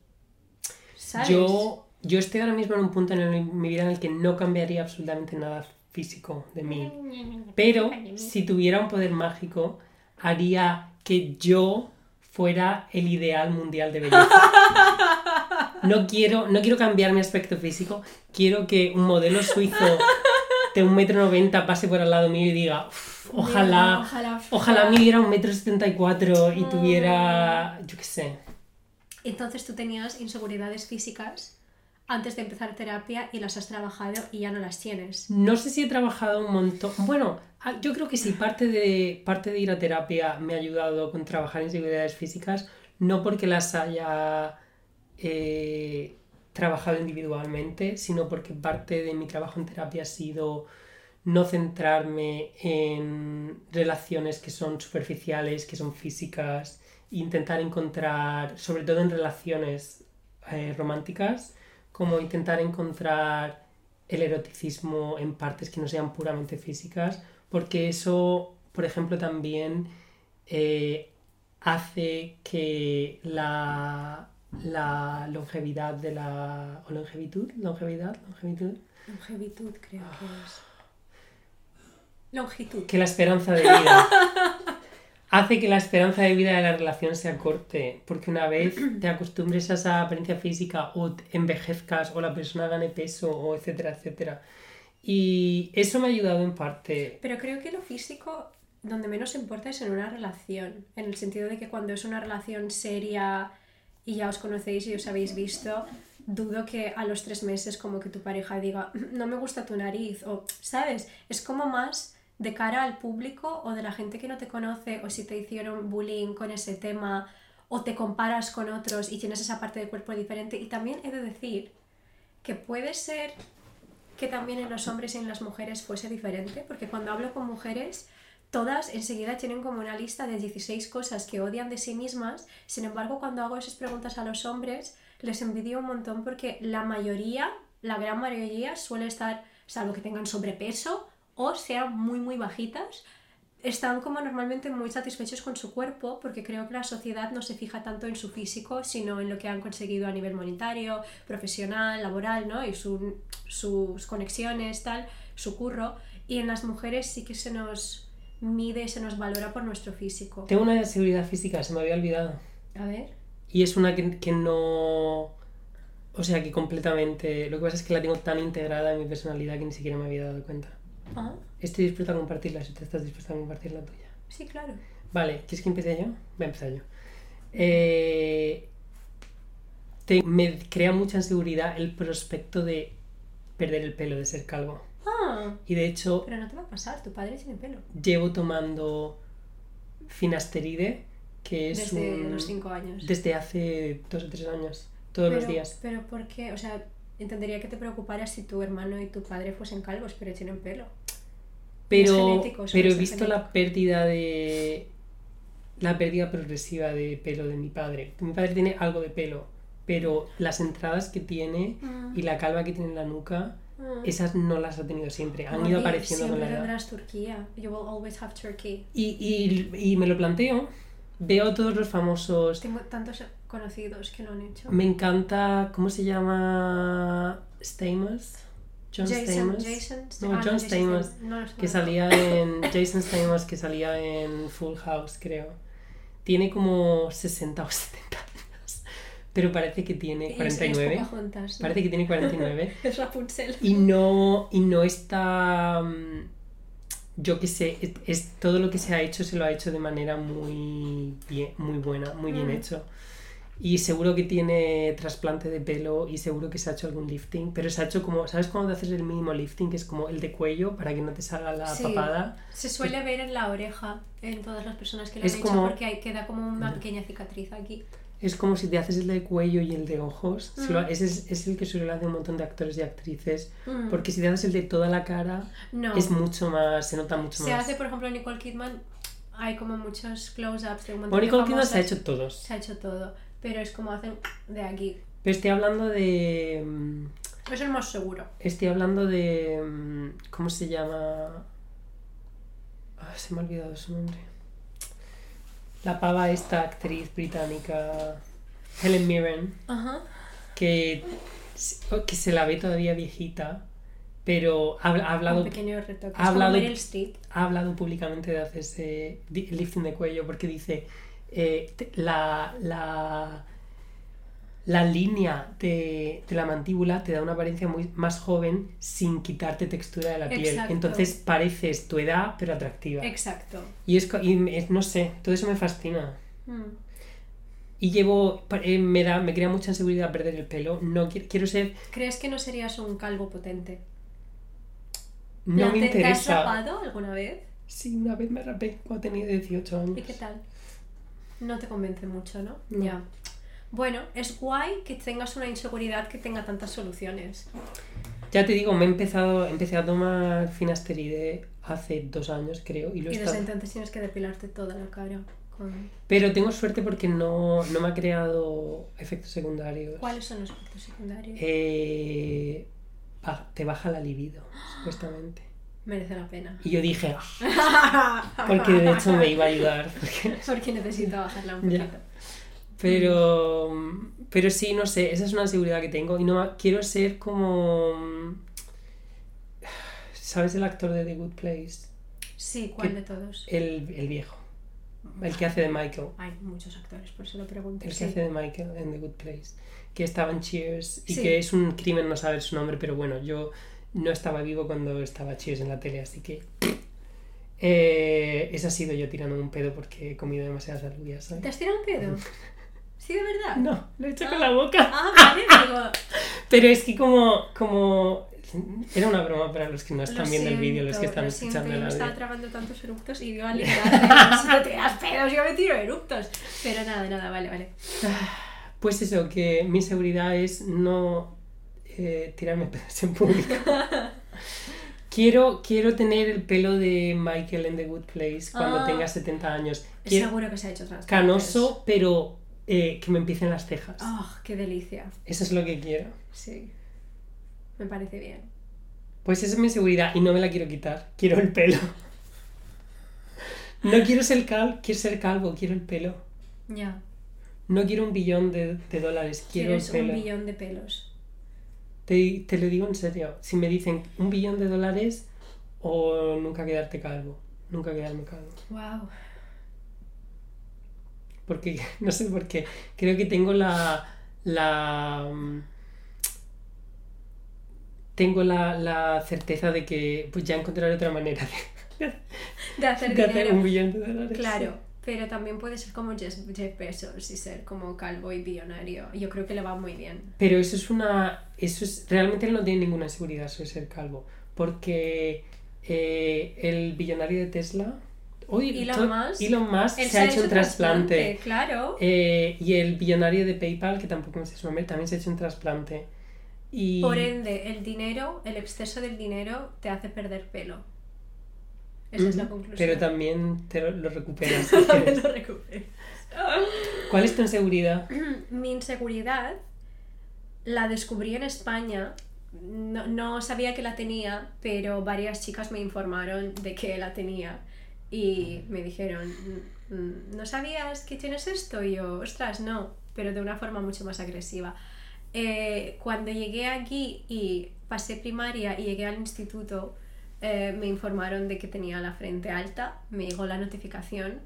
¿Sabes? Yo, yo estoy ahora mismo en un punto en el- mi vida en el que no cambiaría absolutamente nada físico de mí. Pero si tuviera un poder mágico, haría que yo fuera el ideal mundial de belleza. No quiero, no quiero cambiar mi aspecto físico, quiero que un modelo suizo de un metro noventa pase por al lado mío y diga, "Uf, ojalá, ojalá, ojalá midiera un metro setenta y cuatro y tuviera, yo qué sé. Entonces tú tenías inseguridades físicas antes de empezar terapia y las has trabajado y ya no las tienes. No sé si he trabajado un montón. Bueno, ah, yo creo que sí, parte de, parte de ir a terapia me ha ayudado con trabajar inseguridades físicas, no porque las haya eh, trabajado individualmente, sino porque parte de mi trabajo en terapia ha sido no centrarme en relaciones que son superficiales, que son físicas, e intentar encontrar, sobre todo en relaciones eh, románticas, como intentar encontrar el eroticismo en partes que no sean puramente físicas, porque eso, por ejemplo, también eh, hace que la, la longevidad de la... o longevitud, longevidad, longevitud, Longevitud creo que es. Longitud. que la esperanza de vida hace que la esperanza de vida de la relación se acorte, porque una vez te acostumbres a esa apariencia física o envejezcas o la persona gane peso o etcétera, etcétera. Y eso me ha ayudado en parte. Pero creo que lo físico, donde menos importa es en una relación. En el sentido de que cuando es una relación seria y ya os conocéis y os habéis visto, dudo que a los tres meses como que tu pareja diga, no me gusta tu nariz, o, ¿sabes? Es como más de cara al público o de la gente que no te conoce, o si te hicieron bullying con ese tema, o te comparas con otros y tienes esa parte del cuerpo diferente. Y también he de decir que puede ser que también en los hombres y en las mujeres fuese diferente, porque cuando hablo con mujeres, todas enseguida tienen como una lista de 16 cosas que odian de sí mismas, sin embargo, cuando hago esas preguntas a los hombres, les envidio un montón porque la mayoría, la gran mayoría, suele estar, salvo que tengan sobrepeso o sean muy, muy bajitas, están como normalmente muy satisfechos con su cuerpo porque creo que la sociedad no se fija tanto en su físico sino en lo que han conseguido a nivel monetario, profesional, laboral, ¿no? Y su- sus conexiones, tal, su curro. Y en las mujeres sí que se nos mide, se nos valora por nuestro físico. Tengo una seguridad física, se me había olvidado. A ver. Y es una que, que no... O sea, que completamente... Lo que pasa es que la tengo tan integrada en mi personalidad que ni siquiera me había dado cuenta. Ah, Estoy dispuesta a compartirla si te estás dispuesta a compartir la tuya. sí, claro. Vale, ¿quieres que empiece yo? Voy a empezar yo. Eh, te- me crea mucha inseguridad el prospecto de perder el pelo, de ser calvo. Ah, Y de hecho, pero no te va a pasar, tu padre tiene pelo. llevo tomando finasteride, que es Desde un- los 5 años. desde hace dos o tres años, todos los Pero- días. Pero ¿por qué? O sea, entendería que te preocupara si tu hermano y tu padre fuesen calvos, pero tienen pelo. Pero, pero he visto la pérdida de. La pérdida progresiva de pelo de mi padre. Mi padre tiene algo de pelo, pero las entradas que tiene Mm. y la calva que tiene en la nuca, Mm. esas no las ha tenido siempre. Han Mami, ido apareciendo con la edad. Turquía. You will always have Turkey. Y, y, y me lo planteo. Veo todos los famosos. Tengo tantos conocidos que lo han hecho. Me encanta. ¿Cómo se llama? Stamos. John Jason, Stamos. Jason, No, ah, John Stamos. No que salía en Jason Stamos que salía en Full House creo tiene como 60 o 70 años pero parece que tiene Es- es 49 Pocahontas, ¿no? parece que tiene 49 Es Rapunzel. y no y no está mm, yo qué sé es, es- todo lo que se ha hecho se lo ha hecho de manera muy bien muy buena muy bien Mm. hecho y seguro que tiene trasplante de pelo y seguro que se ha hecho algún lifting pero se ha hecho como ¿sabes cuando te haces el mínimo lifting? que es como el de cuello para que no te salga la Sí. papada Se suele ver en la oreja en todas las personas que lo han hecho como- porque hay, queda como una pequeña cicatriz aquí. Es como si te haces el de cuello y el de ojos. Se lo- Mm. ese es, es el que suele hacer un montón de actores y actrices. Mm. Porque si te haces el de toda la cara, No. es mucho más, se nota mucho Se más. hace, por ejemplo, Nicole Kidman, hay como muchos close-ups de un montón Bueno, Nicole de Kidman se ha hecho todos. Se ha hecho todo, pero es como hacen de aquí. Pero estoy hablando de. mm, Eso es más seguro. Estoy hablando de. mm, ¿Cómo se llama? Ah, se me ha olvidado su nombre. La pava, esta actriz británica. Helen Mirren. Ajá. Que, que se la ve todavía viejita. Pero ha, ha hablado Un pequeño retoque. ha hablado- ha hablado públicamente de hacerse lifting de cuello porque dice eh, la, la, la línea de, de la mandíbula te da una apariencia muy más joven sin quitarte textura de la piel. Exacto. Entonces pareces tu edad pero atractiva. Exacto. Y es, y no sé, todo eso me fascina. Mm. Y llevo, eh, me da, me crea mucha inseguridad perder el pelo. No quiero, quiero ser, ¿Crees que no serías un calvo potente? no ¿Te- me ¿Te has interesa. rapado alguna vez? Sí, una vez me rapé cuando tenía 18 años. ¿Y qué tal? No te convence mucho, ¿no? No. Ya. Bueno, es guay que tengas una inseguridad que tenga tantas soluciones. Ya te digo, me he empezado, empecé a tomar finasteride hace dos años, creo, y lo Y desde entonces tienes que depilarte toda la cara. con- Pero tengo suerte porque no, no me ha creado efectos secundarios. ¿Cuáles son los efectos secundarios? Eh, te baja la libido, supuestamente. Merece la pena. Y yo dije, "Ah", porque de hecho me iba a ayudar. porque- Porque necesito bajarla un Ya. poquito. Pero, pero sí, no sé, esa es una seguridad que tengo y no quiero ser como... ¿Sabes el actor de The Good Place? Sí, ¿cuál de todos? El, el viejo, el que hace de Michael. Hay muchos actores, por eso lo pregunto. El que sí. hace de Michael en The Good Place. Que estaba en Cheers y Sí. que es un crimen no saber su nombre, pero bueno, yo no estaba vivo cuando estaba Cheers en la tele, así que. Eh, ese ha sido yo tirando un pedo porque he comido demasiadas alubias, ¿Te has tirado un pedo? ¿Sí, de verdad? No, lo he hecho con la boca. Ah, vale, digo. Pero es que como, como... Era una broma para los que no están Lo viendo el vídeo, los que están lo escuchando yo el me estaba audio. tragando tantos eructos y yo al no te das pedos, yo me tiro eructos. Pero nada, nada, vale, vale. Pues eso, que mi seguridad es no eh, tirarme pedos en público. quiero, quiero tener el pelo de Michael en The Good Place cuando Ah. tenga 70 años. Quiero- Seguro que se ha hecho canoso, pero eh, que me empiecen las cejas. Ah, qué delicia. Eso es lo que quiero. Sí. Me parece bien. Pues esa es mi seguridad y no me la quiero quitar. Quiero el pelo. No quiero ser, cal quiero ser calvo, quiero el pelo. Ya. No quiero un billón de, de dólares, quiero el pelo. un billón de pelos. Te, te lo digo en serio. Si me dicen un billón de dólares o nunca quedarte calvo. Nunca quedarme calvo. Wow. Porque, no sé por qué. Creo que tengo la. la tengo la, la certeza de que pues ya encontraré otra manera de, De hacer de hacer un billón de dólares. Claro, pero también puede ser como Jeff, Jeff Bezos y ser como calvo y billonario. Yo creo que le va muy bien. Pero eso es una. Eso es. Realmente él no tiene ninguna seguridad sobre ser calvo. Porque eh, el billonario de Tesla. Hoy, Elon Musk, Elon Musk Él se ha hecho un trasplante. Claro. Eh, y el billonario de PayPal, que tampoco me sé su nombre, también se ha hecho un trasplante. Y... Por ende, el dinero, el exceso del dinero te hace perder pelo. Esa es la conclusión. Pero también te lo, recuperas. lo recuperas. ¿Cuál es tu inseguridad? Mi inseguridad la descubrí en España. No, no sabía que la tenía, pero varias chicas me informaron de que la tenía. Y me dijeron, "Mm, mm, ¿no sabías que tienes esto? Y yo, ostras, no, pero de una forma mucho más agresiva. Eh, cuando llegué aquí y pasé primaria y llegué al instituto, eh, me informaron de que tenía la frente alta, me llegó la notificación,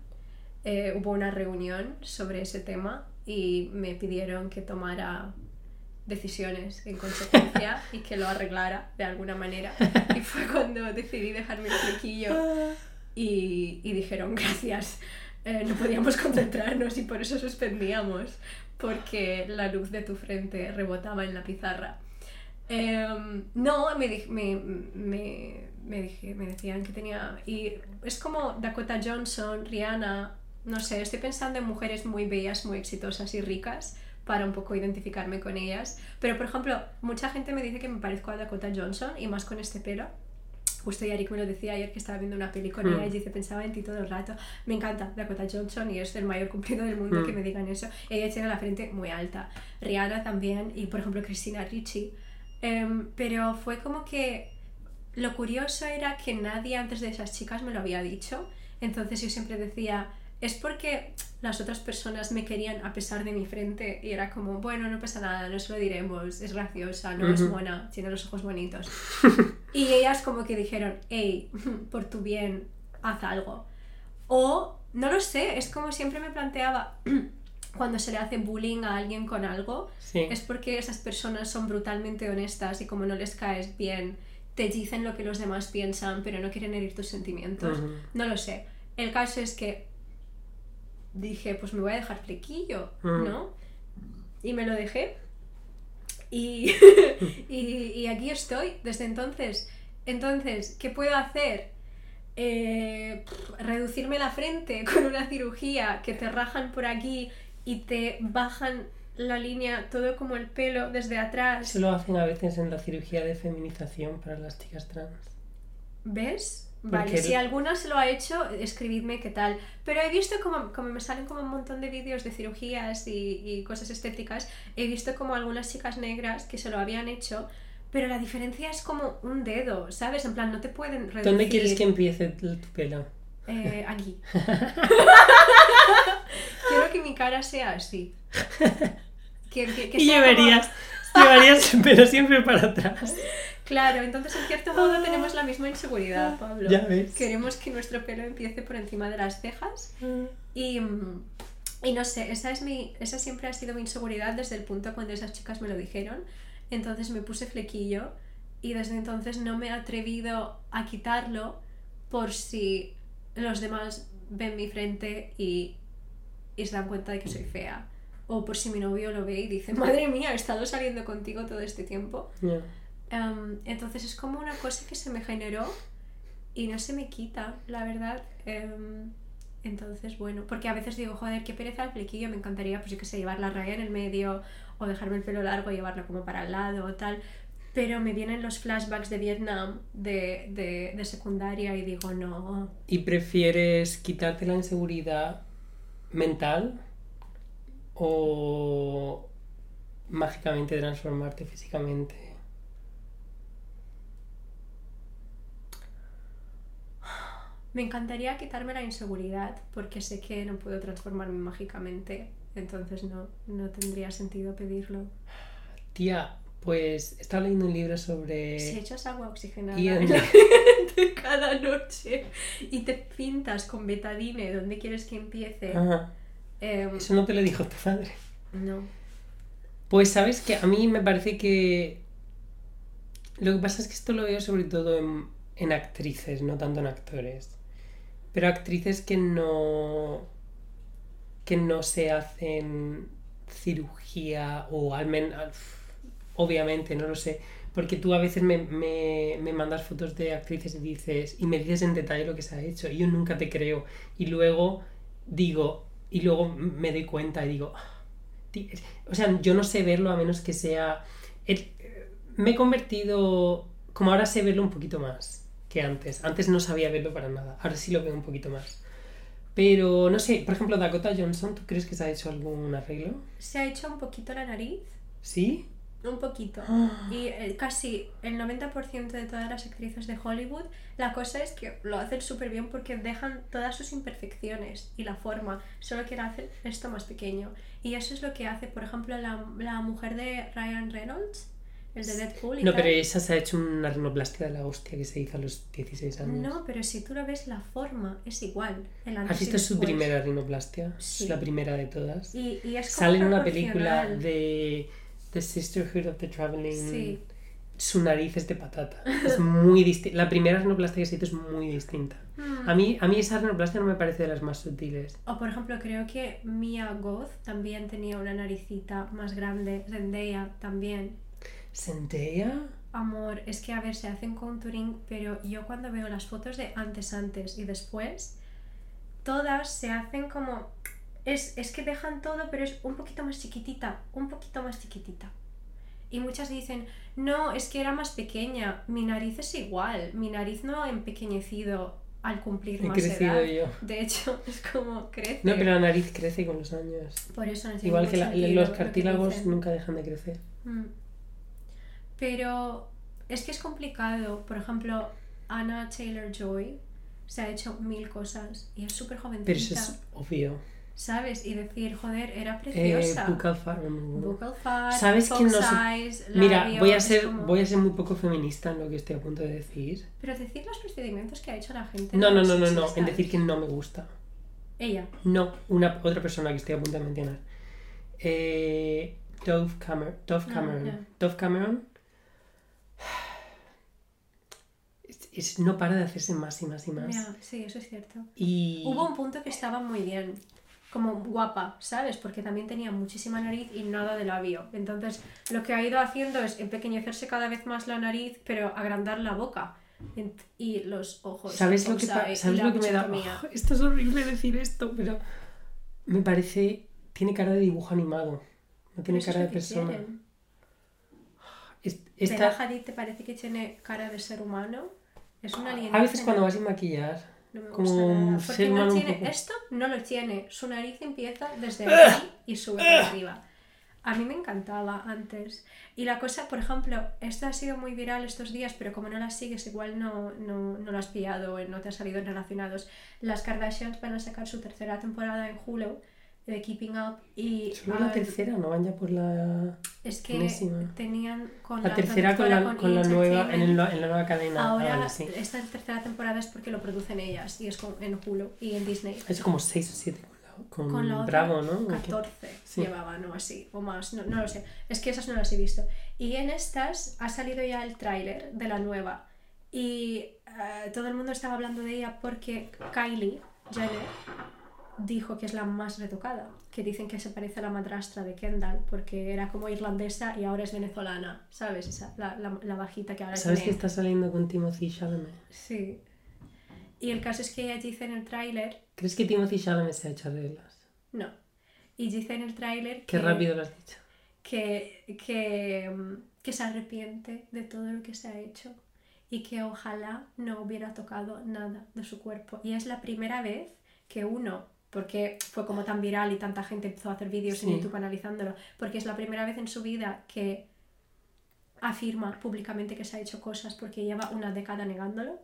eh, hubo una reunión sobre ese tema y me pidieron que tomara decisiones en consecuencia y que lo arreglara de alguna manera. Y fue cuando decidí dejarme el flequillo y, y dijeron gracias. Eh, no podíamos concentrarnos y por eso suspendíamos, porque la luz de tu frente rebotaba en la pizarra. Em, no, me, me, me, me, dije- me decían que tenía... Y es como Dakota Johnson, Rihanna, no sé, estoy pensando en mujeres muy bellas, muy exitosas y ricas para un poco identificarme con ellas. Pero, por ejemplo, mucha gente me dice que me parezco a Dakota Johnson y más con este pelo. Justo Yarik me lo decía ayer que estaba viendo una peli con Mm. ella y dice, pensaba en ti todo el rato. Me encanta Dakota Johnson y es el mayor cumplido del mundo Mm. que me digan eso. Ella tiene la frente muy alta. Rihanna también y, por ejemplo, Christina Ricci. Em, pero fue como que lo curioso era que nadie antes de esas chicas me lo había dicho. Entonces yo siempre decía, es porque las otras personas me querían a pesar de mi frente y era como, bueno, no pasa nada, nos lo diremos, es graciosa, no es mona, tiene los ojos bonitos. y ellas como que dijeron, hey, por tu bien, haz algo. O, no lo sé, es como siempre me planteaba, cuando se le hace bullying a alguien con algo, Sí. es porque esas personas son brutalmente honestas y como no les caes bien, te dicen lo que los demás piensan, pero no quieren herir tus sentimientos. No lo sé. El caso es que dije, pues me voy a dejar flequillo. ¿no? Y me lo dejé. Y, y, y aquí estoy desde entonces. Entonces, ¿qué puedo hacer? Eh, reducirme la frente con una cirugía que te rajan por aquí y te bajan la línea todo como el pelo desde atrás. Eso lo hacen a veces en la cirugía de feminización para las chicas trans. ¿Ves? Porque Vale, el- si alguna se lo ha hecho, escribidme qué tal. Pero he visto como, como me salen como un montón de vídeos de cirugías y, y cosas estéticas, he visto como algunas chicas negras que se lo habían hecho, pero la diferencia es como un dedo, ¿sabes? En plan, no te pueden reducir... ¿Dónde quieres que empiece tu pelo? Eh, aquí. Quiero que mi cara sea así. Que, que- que y sea como- llevarías, llevarías el pelo siempre para atrás. Claro, entonces en cierto modo tenemos la misma inseguridad, Pablo. Ya ves. Queremos que nuestro pelo empiece por encima de las cejas y, mm, y no sé, esa, es mi, esa siempre ha sido mi inseguridad desde el punto cuando esas chicas me lo dijeron. Entonces me puse flequillo y desde entonces no me he atrevido a quitarlo por si los demás ven mi frente y, y se dan cuenta de que soy fea. O por si mi novio lo ve y dice, madre mía, he estado saliendo contigo todo este tiempo. Ya. Em, entonces es como una cosa que se me generó y no se me quita, la verdad. Em, entonces, bueno, porque a veces digo, joder, qué pereza el flequillo, me encantaría, pues yo que sé, llevar la raya en el medio o dejarme el pelo largo y llevarlo como para el lado o tal. Pero me vienen los flashbacks de Vietnam de, de, de secundaria y digo, no. ¿Y prefieres quitarte la inseguridad mental o mágicamente transformarte físicamente? Me encantaría quitarme la inseguridad porque sé que no puedo transformarme mágicamente. Entonces no, no tendría sentido pedirlo. Tía, pues estaba leyendo un libro sobre... Si echas agua oxigenada Y en la cada noche y te pintas con betadine donde quieres que empiece, Ajá, em, eso no te lo dijo tu padre. no. Pues sabes que a mí me parece que lo que pasa es que esto lo veo sobre todo en, en actrices, no tanto en actores. Pero actrices que no que no se hacen cirugía o al menos obviamente no lo sé porque tú a veces me, me, me mandas fotos de actrices y dices y me dices en detalle lo que se ha hecho y yo nunca te creo y luego digo y luego me doy cuenta y digo "Ah, o sea yo no sé verlo a menos que sea me he convertido, como ahora sé verlo un poquito más que antes. Antes no sabía verlo para nada, ahora sí lo veo un poquito más. Pero no sé, por ejemplo, Dakota Johnson, ¿tú crees que se ha hecho algún arreglo? Se ha hecho un poquito la nariz, ¿Sí? Un poquito. Ah. Y eh, casi el 90% de todas las actrices de Hollywood, la cosa es que lo hacen súper bien porque dejan todas sus imperfecciones y la forma, solo que hacen esto más pequeño. Y eso es lo que hace, por ejemplo, la, la mujer de Ryan Reynolds, el de Deadpool. Y No, tal. pero esa se ha hecho una rinoplastia de la hostia que se hizo a los 16 años. No, pero si tú lo ves, la forma es igual. El ¿Has visto su primera rinoplastia? Sí. Es la primera de todas. Y, y es como Sale en una película de The Sisterhood of the Traveling. Sí. Su nariz es de patata. Es muy distinta. La primera rinoplastia que se hizo es muy distinta. Hmm. A mí, a mí esa rinoplastia no me parece de las más sutiles. O por ejemplo, creo que Mia Goth también tenía una naricita más grande. Zendaya también. ¿Zendaya? Amor, es que a ver, se hacen contouring, pero yo cuando veo las fotos de antes, antes y después, todas se hacen como... Es, es que dejan todo, pero es un poquito más chiquitita, un poquito más chiquitita. Y muchas dicen, no, es que era más pequeña, mi nariz es igual, mi nariz no ha empequeñecido al cumplir He más crecido edad. yo. De hecho, es como crece. No, pero la nariz crece con los años. Por eso no Igual que la- sentido los cartílagos nunca dejan de crecer. Mm. Pero es que es complicado. Por ejemplo, Anna Taylor Joy se ha hecho mil cosas y es súper jovencita. Pero eso es obvio. ¿Sabes? Y decir, joder, era Eh, preciosa. fat removal. Buccal fat, ¿Sabes quién no eyes, Mira, voy a, ser, como- voy a ser muy poco feminista en lo que estoy a punto de decir. Pero decir los procedimientos que ha hecho la gente. No, no, no, no, no. En decir que no me gusta. Ella. No, una otra persona que estoy a punto de mencionar. Eh, Dove, Camer- Dove Ah, Cameron. ya. Dove Cameron. Es, es- no para de hacerse más y más y más. Ya, sí, eso es cierto. Y Hubo un punto que estaba muy bien, como guapa, ¿sabes? Porque también tenía muchísima nariz y nada de labio. Entonces, lo que ha ido haciendo es empequeñecerse cada vez más la nariz, pero agrandar la boca y los ojos. ¿sabes lo que, y ¿sabes lo que me da? Oh, esto es horrible decir esto, pero me parece. Tiene cara de dibujo animado. No tiene cara de persona. quieren. Esta- te parece que tiene cara de ser humano. Es una a veces cuando vas sin maquillar. No me gusta nada. Porque no tiene, esto no lo tiene. Su nariz empieza desde aquí y sube para arriba. A mí me encantaba antes. Y la cosa, por ejemplo, esto ha sido muy viral estos días, pero como no las sigues, igual no, no, no lo has pillado o no te ha salido en relacionados. Las Kardashians van a sacar su tercera temporada en Hulu de Keeping Up y Solo la ah, tercera, no van ya por la. es que tenían con La tercera con la, con la nueva, en, el- en la nueva cadena. Ah, Ahora, vale, sí. esta tercera temporada es porque lo producen ellas y es con- en Hulu y en Disney. Hecho como 6 o 7 con, la- con la otra, Bravo, ¿no? ¿O qué? 14 Sí. llevaban o así, o más, no, no lo sé. Es que esas no las he visto. Y en estas ha salido ya el tráiler de la nueva. Y eh, todo el mundo estaba hablando de ella porque Kylie Jenner dijo que es la más retocada. Que dicen que se parece a la madrastra de Kendall porque era como irlandesa y ahora es venezolana, ¿sabes? Esa, la, la, la bajita que ahora ¿Sabes que tiene. está saliendo con Timothy Chalamet? Sí. Y el caso es que ella dice en el tráiler, ¿Crees que Timothy Chalamet se ha hecho reglas? no. Y dice en el tráiler Qué que- rápido lo has dicho. que, que, que se arrepiente de todo lo que se ha hecho y que ojalá no hubiera tocado nada de su cuerpo. Y es la primera vez que uno, porque fue como tan viral y tanta gente empezó a hacer vídeos en Sí. YouTube analizándolo, porque es la primera vez en su vida que afirma públicamente que se ha hecho cosas porque lleva una década negándolo.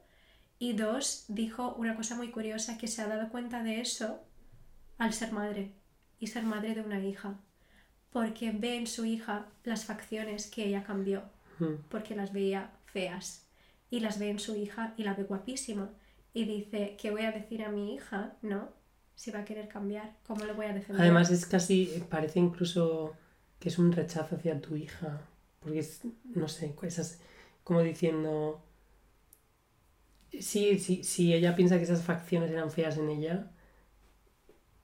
Y dos, dijo una cosa muy curiosa, que se ha dado cuenta de eso al ser madre y ser madre de una hija porque ve en su hija las facciones que ella cambió, Mm. porque las veía feas, y las ve en su hija y la ve guapísima, y dice, ¿qué voy a decir a mi hija? No, si va a querer cambiar, ¿cómo lo voy a defender? Además es casi, parece incluso que es un rechazo hacia tu hija, porque es, no sé, esas, como diciendo, sí, sí, si ella piensa que esas facciones eran feas en ella,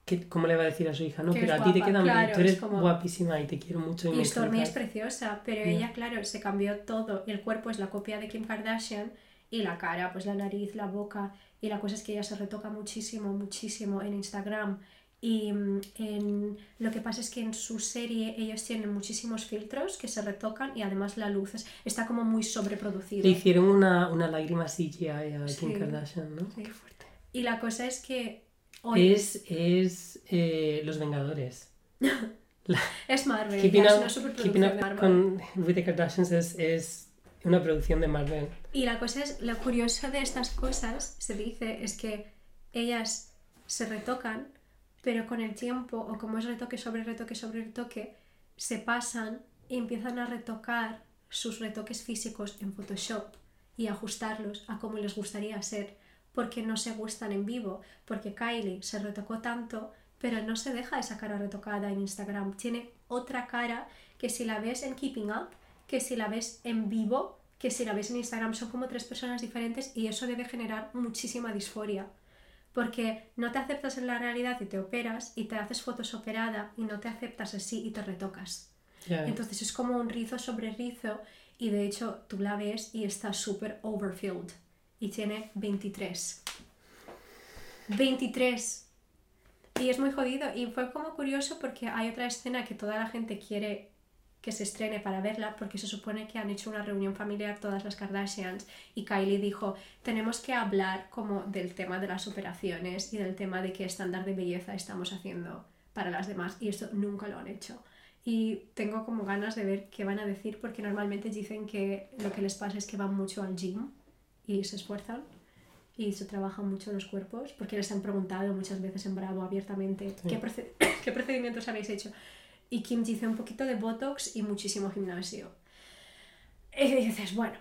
¿qué- ¿cómo le va a decir a su hija? No, Que pero a ti te quedan bien, claro, tú eres es como- guapísima y te quiero mucho. Y, y Stormy es encanta". preciosa, pero Ya. ella, claro, se cambió todo, y el cuerpo es la copia de Kim Kardashian, y la cara, pues la nariz, la boca, y la cosa es que ella se retoca muchísimo, muchísimo en Instagram, Y mm, en, lo que pasa es que en su serie ellos tienen muchísimos filtros que se retocan y además la luz es- está como muy sobreproducida. Le hicieron una, una lágrima CGI a Sí. Kim Kardashian, ¿no? Sí. Qué fuerte. Y la cosa es que hoy Es, es eh, Los Vengadores. es Marvel, Keeping ya es una Keeping de Up Marvel. con With the Kardashians es, es una producción de Marvel. Y la cosa es, lo curioso de estas cosas, se dice, es que ellas se retocan, pero con el tiempo, o como es retoque sobre retoque sobre retoque, se pasan y empiezan a retocar sus retoques físicos en Photoshop y ajustarlos a como les gustaría ser, porque no se gustan en vivo, porque Kylie se retocó tanto, pero no se deja esa cara retocada en Instagram, tiene otra cara que si la ves en Keeping Up, que si la ves en vivo, que si la ves en Instagram, son como tres personas diferentes y eso debe generar muchísima disforia. Porque no te aceptas en la realidad y te operas y te haces fotos operada y no te aceptas así y te retocas. Entonces es como un rizo sobre rizo y de hecho tú la ves y está súper overfilled y tiene 23. 23. Y es muy jodido y fue como curioso porque hay otra escena que toda la gente quiere que se estrene para verla porque se supone que han hecho una reunión familiar todas las Kardashians y Kylie dijo tenemos que hablar como del tema de las operaciones y del tema de qué estándar de belleza estamos haciendo para las demás y esto nunca lo han hecho. Y tengo como ganas de ver qué van a decir porque normalmente dicen que lo que les pasa es que van mucho al gym y se esfuerzan y se trabajan mucho los cuerpos porque les han preguntado muchas veces en Bravo abiertamente Sí. ¿qué, proced- qué procedimientos habéis hecho y Kim dice un poquito de botox y muchísimo gimnasio y dices bueno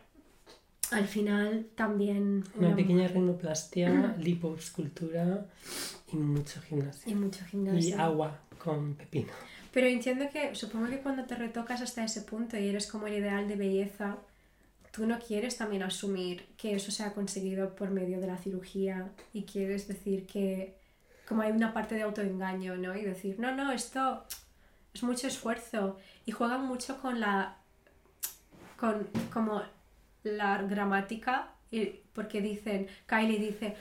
al final también Una una- pequeña rinoplastia, lipoescultura y mucho gimnasio. y mucho Y gimnasio agua con pepino. Pero entiendo que, supongo que cuando te retocas hasta ese punto y eres como el ideal de belleza, tú no quieres también asumir que eso se ha conseguido por medio de la cirugía y quieres decir que, como hay una parte de autoengaño, ¿no? Y decir, no, no, esto es mucho esfuerzo. Y juegan mucho con la, con como la gramática, y, porque dicen, Kylie dice,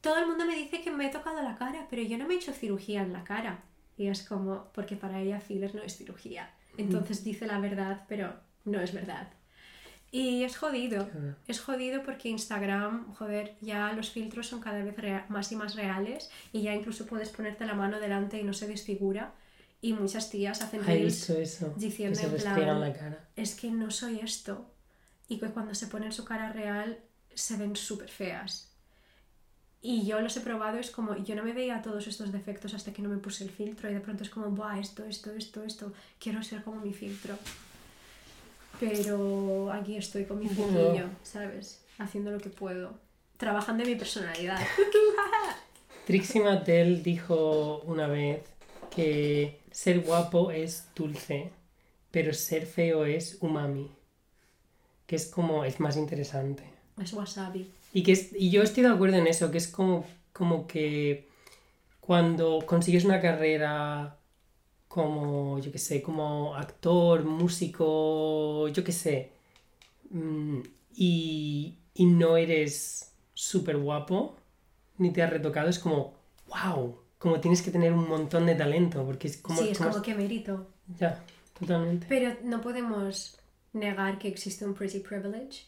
todo el mundo me dice que me he tocado la cara, pero yo no me he hecho cirugía en la cara. Y es como, porque para ella filler no es cirugía. Entonces dice la verdad, pero no es verdad. Y es jodido. Es jodido porque Instagram, joder, ya los filtros son cada vez más y más reales y ya incluso puedes ponerte la mano delante y no se desfigura. Y muchas tías hacen reels eso. Diciendo en plan, la cara. es que no soy esto. Y que cuando se ponen su cara real se ven súper feas. Y yo los he probado, es como, yo no me veía todos estos defectos hasta que no me puse el filtro y de pronto es como, buah, esto, esto, esto, esto, quiero ser como mi filtro. Pero aquí estoy con mi filtrillo, ¿sabes? Haciendo lo que puedo. Trabajando en mi personalidad. Trixie Mattel dijo una vez que ser guapo es dulce, pero ser feo es umami. Que es como, es más interesante. Es wasabi. Y, que es- y yo estoy de acuerdo en eso, que es como, como que cuando consigues una carrera como, yo qué sé, como actor, músico, yo qué sé, mm, y, y no eres súper guapo, ni te has retocado, es como, wow, como tienes que tener un montón de talento, porque es como... sí, es como- como que mérito. Ya, totalmente. Pero no podemos negar que existe un pretty privilege.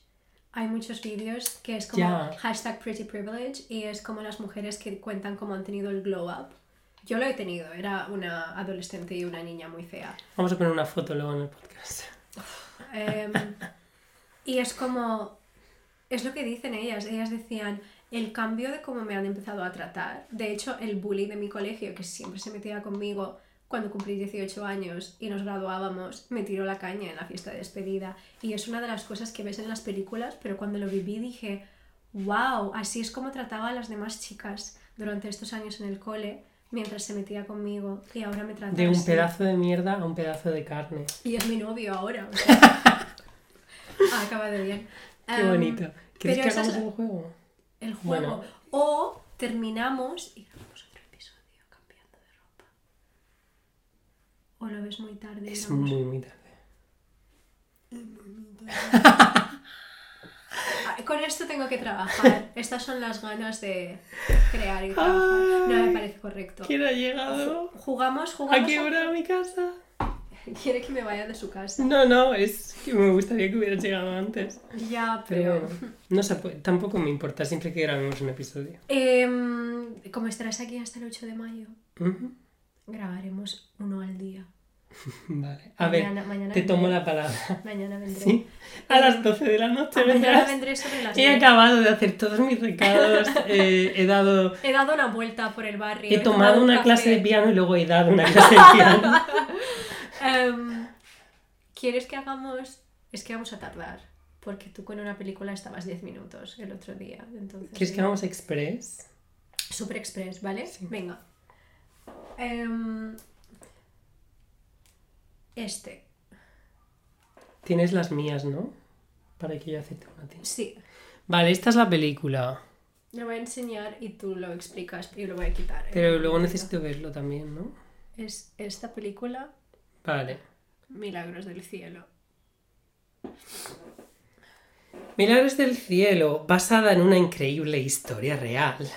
Hay muchos vídeos que es como Ya. hashtag pretty privilege y es como las mujeres que cuentan cómo han tenido el glow up. Yo lo he tenido, era una adolescente y una niña muy fea. Vamos a poner una foto luego en el podcast. Em, y es como, es lo que dicen ellas. Ellas decían, el cambio de cómo me han empezado a tratar. De hecho, el bully de mi colegio, que siempre se metía conmigo cuando cumplí 18 años y nos graduábamos, me tiró la caña en la fiesta de despedida. Y es una de las cosas que ves en las películas, pero cuando lo viví dije, wow, así es como trataba a las demás chicas durante estos años en el cole mientras se metía conmigo y ahora me trata De un así. pedazo de mierda a un pedazo de carne. Y es mi novio ahora. o sea. ha acabado bien. Qué Em, bonito. ¿Quieres pero que es hagamos un juego? El juego. Bueno. O terminamos y grabamos otro episodio cambiando de ropa. O lo ves muy tarde. Es muy, muy tarde. Ah, con esto tengo que trabajar. Estas son las ganas de crear y trabajar. No me parece correcto. ¿Quién ha llegado? Jugamos, jugamos. ¿A qué hora a mi casa? Quiere que me vaya de su casa. No, no, es que me gustaría que hubieras llegado antes. Ya, Pero no puede- tampoco me importa siempre que grabemos un episodio. Em, como estarás aquí hasta el 8 de mayo, grabaremos uno al día. Vale. A ver, Mañana- te tomo la palabra. Mañana vendré. ¿Sí? A las 12 de la noche Mañana vendrás. vendré sobre las He 10. acabado de hacer todos mis recados. eh, he dado. He dado una vuelta por el barrio. He tomado un una café. clase de piano y luego he dado una clase de piano. Em, ¿Quieres que hagamos.? Es que vamos a tardar. Porque tú con una película estabas 10 minutos el otro día. Entonces, ¿Quieres que hagamos express? Super Express, ¿vale? Sí. Venga. Em, este. Tienes las mías, ¿no? Para que yo acepte una. Sí. Vale, esta es la película. Lo voy a enseñar y tú lo explicas y lo voy a quitar. ¿eh? Pero luego necesito verlo también, ¿no? Es esta película, Vale. Milagros del Cielo. Milagros del Cielo, basada en una increíble historia real.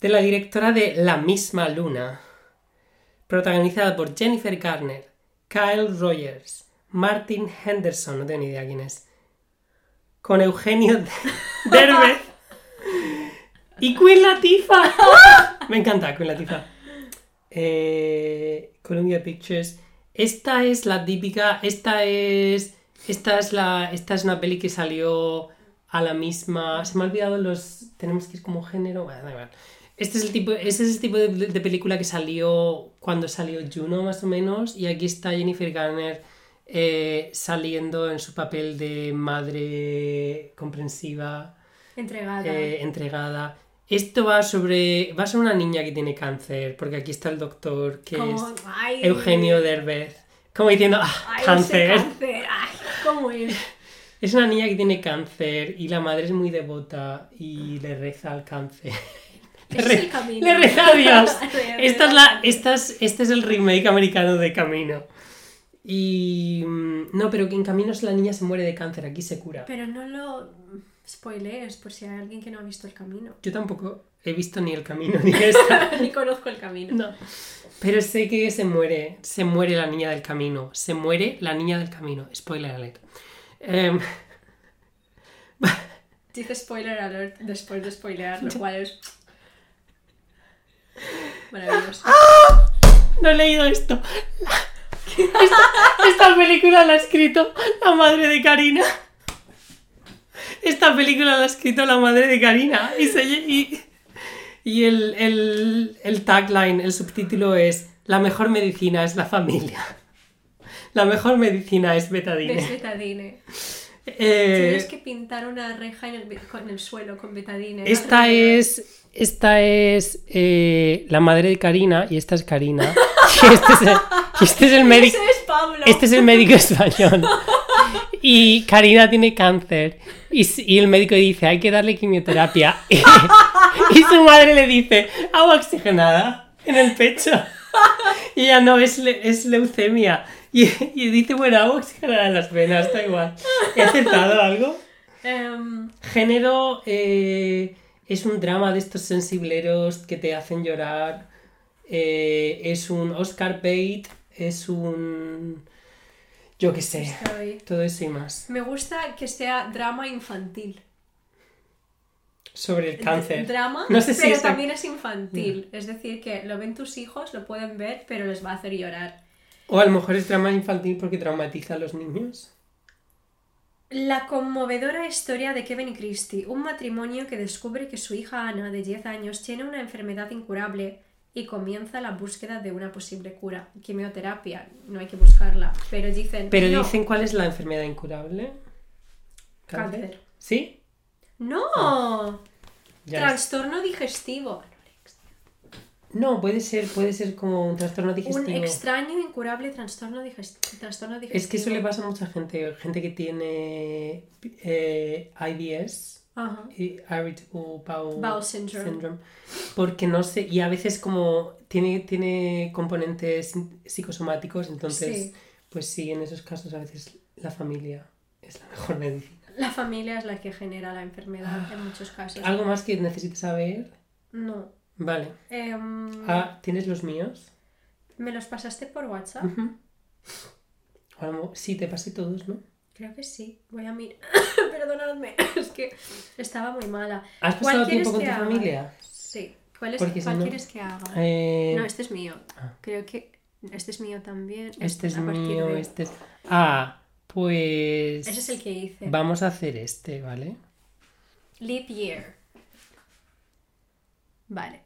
De la directora de La misma luna. Protagonizada por Jennifer Garner, Kyle Rogers, Martin Henderson, no tengo ni idea quién es. Con Eugenio Derbez y Queen Latifah. Me encanta Queen Latifah. Eh, Columbia Pictures. Esta es la típica. Esta es. Esta es la. Esta es una peli que salió a la misma. Se me ha olvidado los. Tenemos que ir como género. Bueno, da igual. Este es el tipo, este es el tipo de, de película que salió cuando salió Juno, más o menos. Y aquí está Jennifer Garner eh, saliendo en su papel de madre comprensiva Entregada. eh, entregada. Esto va sobre, va sobre una niña que tiene cáncer, porque aquí está el doctor, que es ay, Eugenio Derbez. Como diciendo, "Ah, ay, cáncer. cáncer, ay, ¿cómo es? Es una niña que tiene cáncer y la madre es muy devota y le reza al cáncer. Le, re- es el camino. le reza a Dios. Esta es la, esta es- este es el remake americano de Camino. Y... mm, No, pero que en Camino la niña se muere de cáncer, aquí se cura. Pero no lo spoilees por si hay alguien que no ha visto el camino. Yo tampoco he visto ni el camino ni esta. Ni conozco el camino. No. Pero sé que se muere. Se muere la niña del camino. Se muere la niña del camino. Spoiler alert. Em, Dice spoiler alert después de spoilear, lo cual es maravilloso. no he leído esto. Esta, esta película la ha escrito la madre de Karina. Esta película la ha escrito la madre de Karina. Y, se- y, y el, el, el tagline, el subtítulo es La mejor medicina es la familia. La mejor medicina es betadine. Ves betadine. Eh, Tienes que pintar una reja en el, con el suelo con betadine. Esta es, esta es eh, la madre de Karina y esta es Karina. Y este es el, este es el médico. Es. Este es el médico español. Y Karina tiene cáncer. Y, el médico dice, hay que darle quimioterapia. Y, y su madre le dice, agua oxigenada en el pecho. Y ella no, es, le- es leucemia. Y, y dice, bueno, agua oxigenada en las venas, da igual. ¿He acertado algo? Em, Género eh, es un drama de estos sensibleros que te hacen llorar. Eh, es un Oscar bait, es un. Yo qué sé. estoy- Todo eso y más. Me gusta que sea drama infantil. Sobre el cáncer. Drama, No sé si pero es- también es infantil. Es decir, que lo ven tus hijos, lo pueden ver, pero les va a hacer llorar. O a lo mejor es drama infantil porque traumatiza a los niños. La conmovedora historia de Kevin y Christie, un matrimonio que descubre que su hija Ana, de 10 años, tiene una enfermedad incurable y comienza la búsqueda de una posible cura. Quimioterapia, no hay que buscarla, pero dicen... Pero "No, dicen cuál es la enfermedad incurable. Cáncer. ¿Sí? ¡No! Ya Trastorno digestivo. No, puede ser, puede ser como un trastorno Un digestivo. extraño incurable trastorno, digest- trastorno digestivo. Es que eso le pasa a mucha gente, gente que tiene eh, IBS, Ajá. y Irritable Bowel, Bowel syndrome. porque no sé, y a veces como tiene, tiene componentes psicosomáticos, entonces, Sí. pues sí, en esos casos a veces la familia es la mejor medicina. la familia es la que genera la enfermedad en muchos casos. ¿Algo más que necesites saber? No. Vale. Em, Ah, ¿tienes los míos? ¿Me los pasaste por WhatsApp? Mo- Sí, te pasé todos, ¿no? Creo que sí. Voy a mirar. Perdonadme, es que estaba muy mala. ¿Has ¿Cuál pasado tiempo con tu haga? familia? Sí. ¿Cuál, es, Porque si cuál no- quieres que haga? Eh, No, este es mío. ah. Creo que este es mío también. este es a partir mío, de- este es... Ah, pues... Ese es el que hice. Vamos a hacer este, ¿vale? Leap Year. Vale.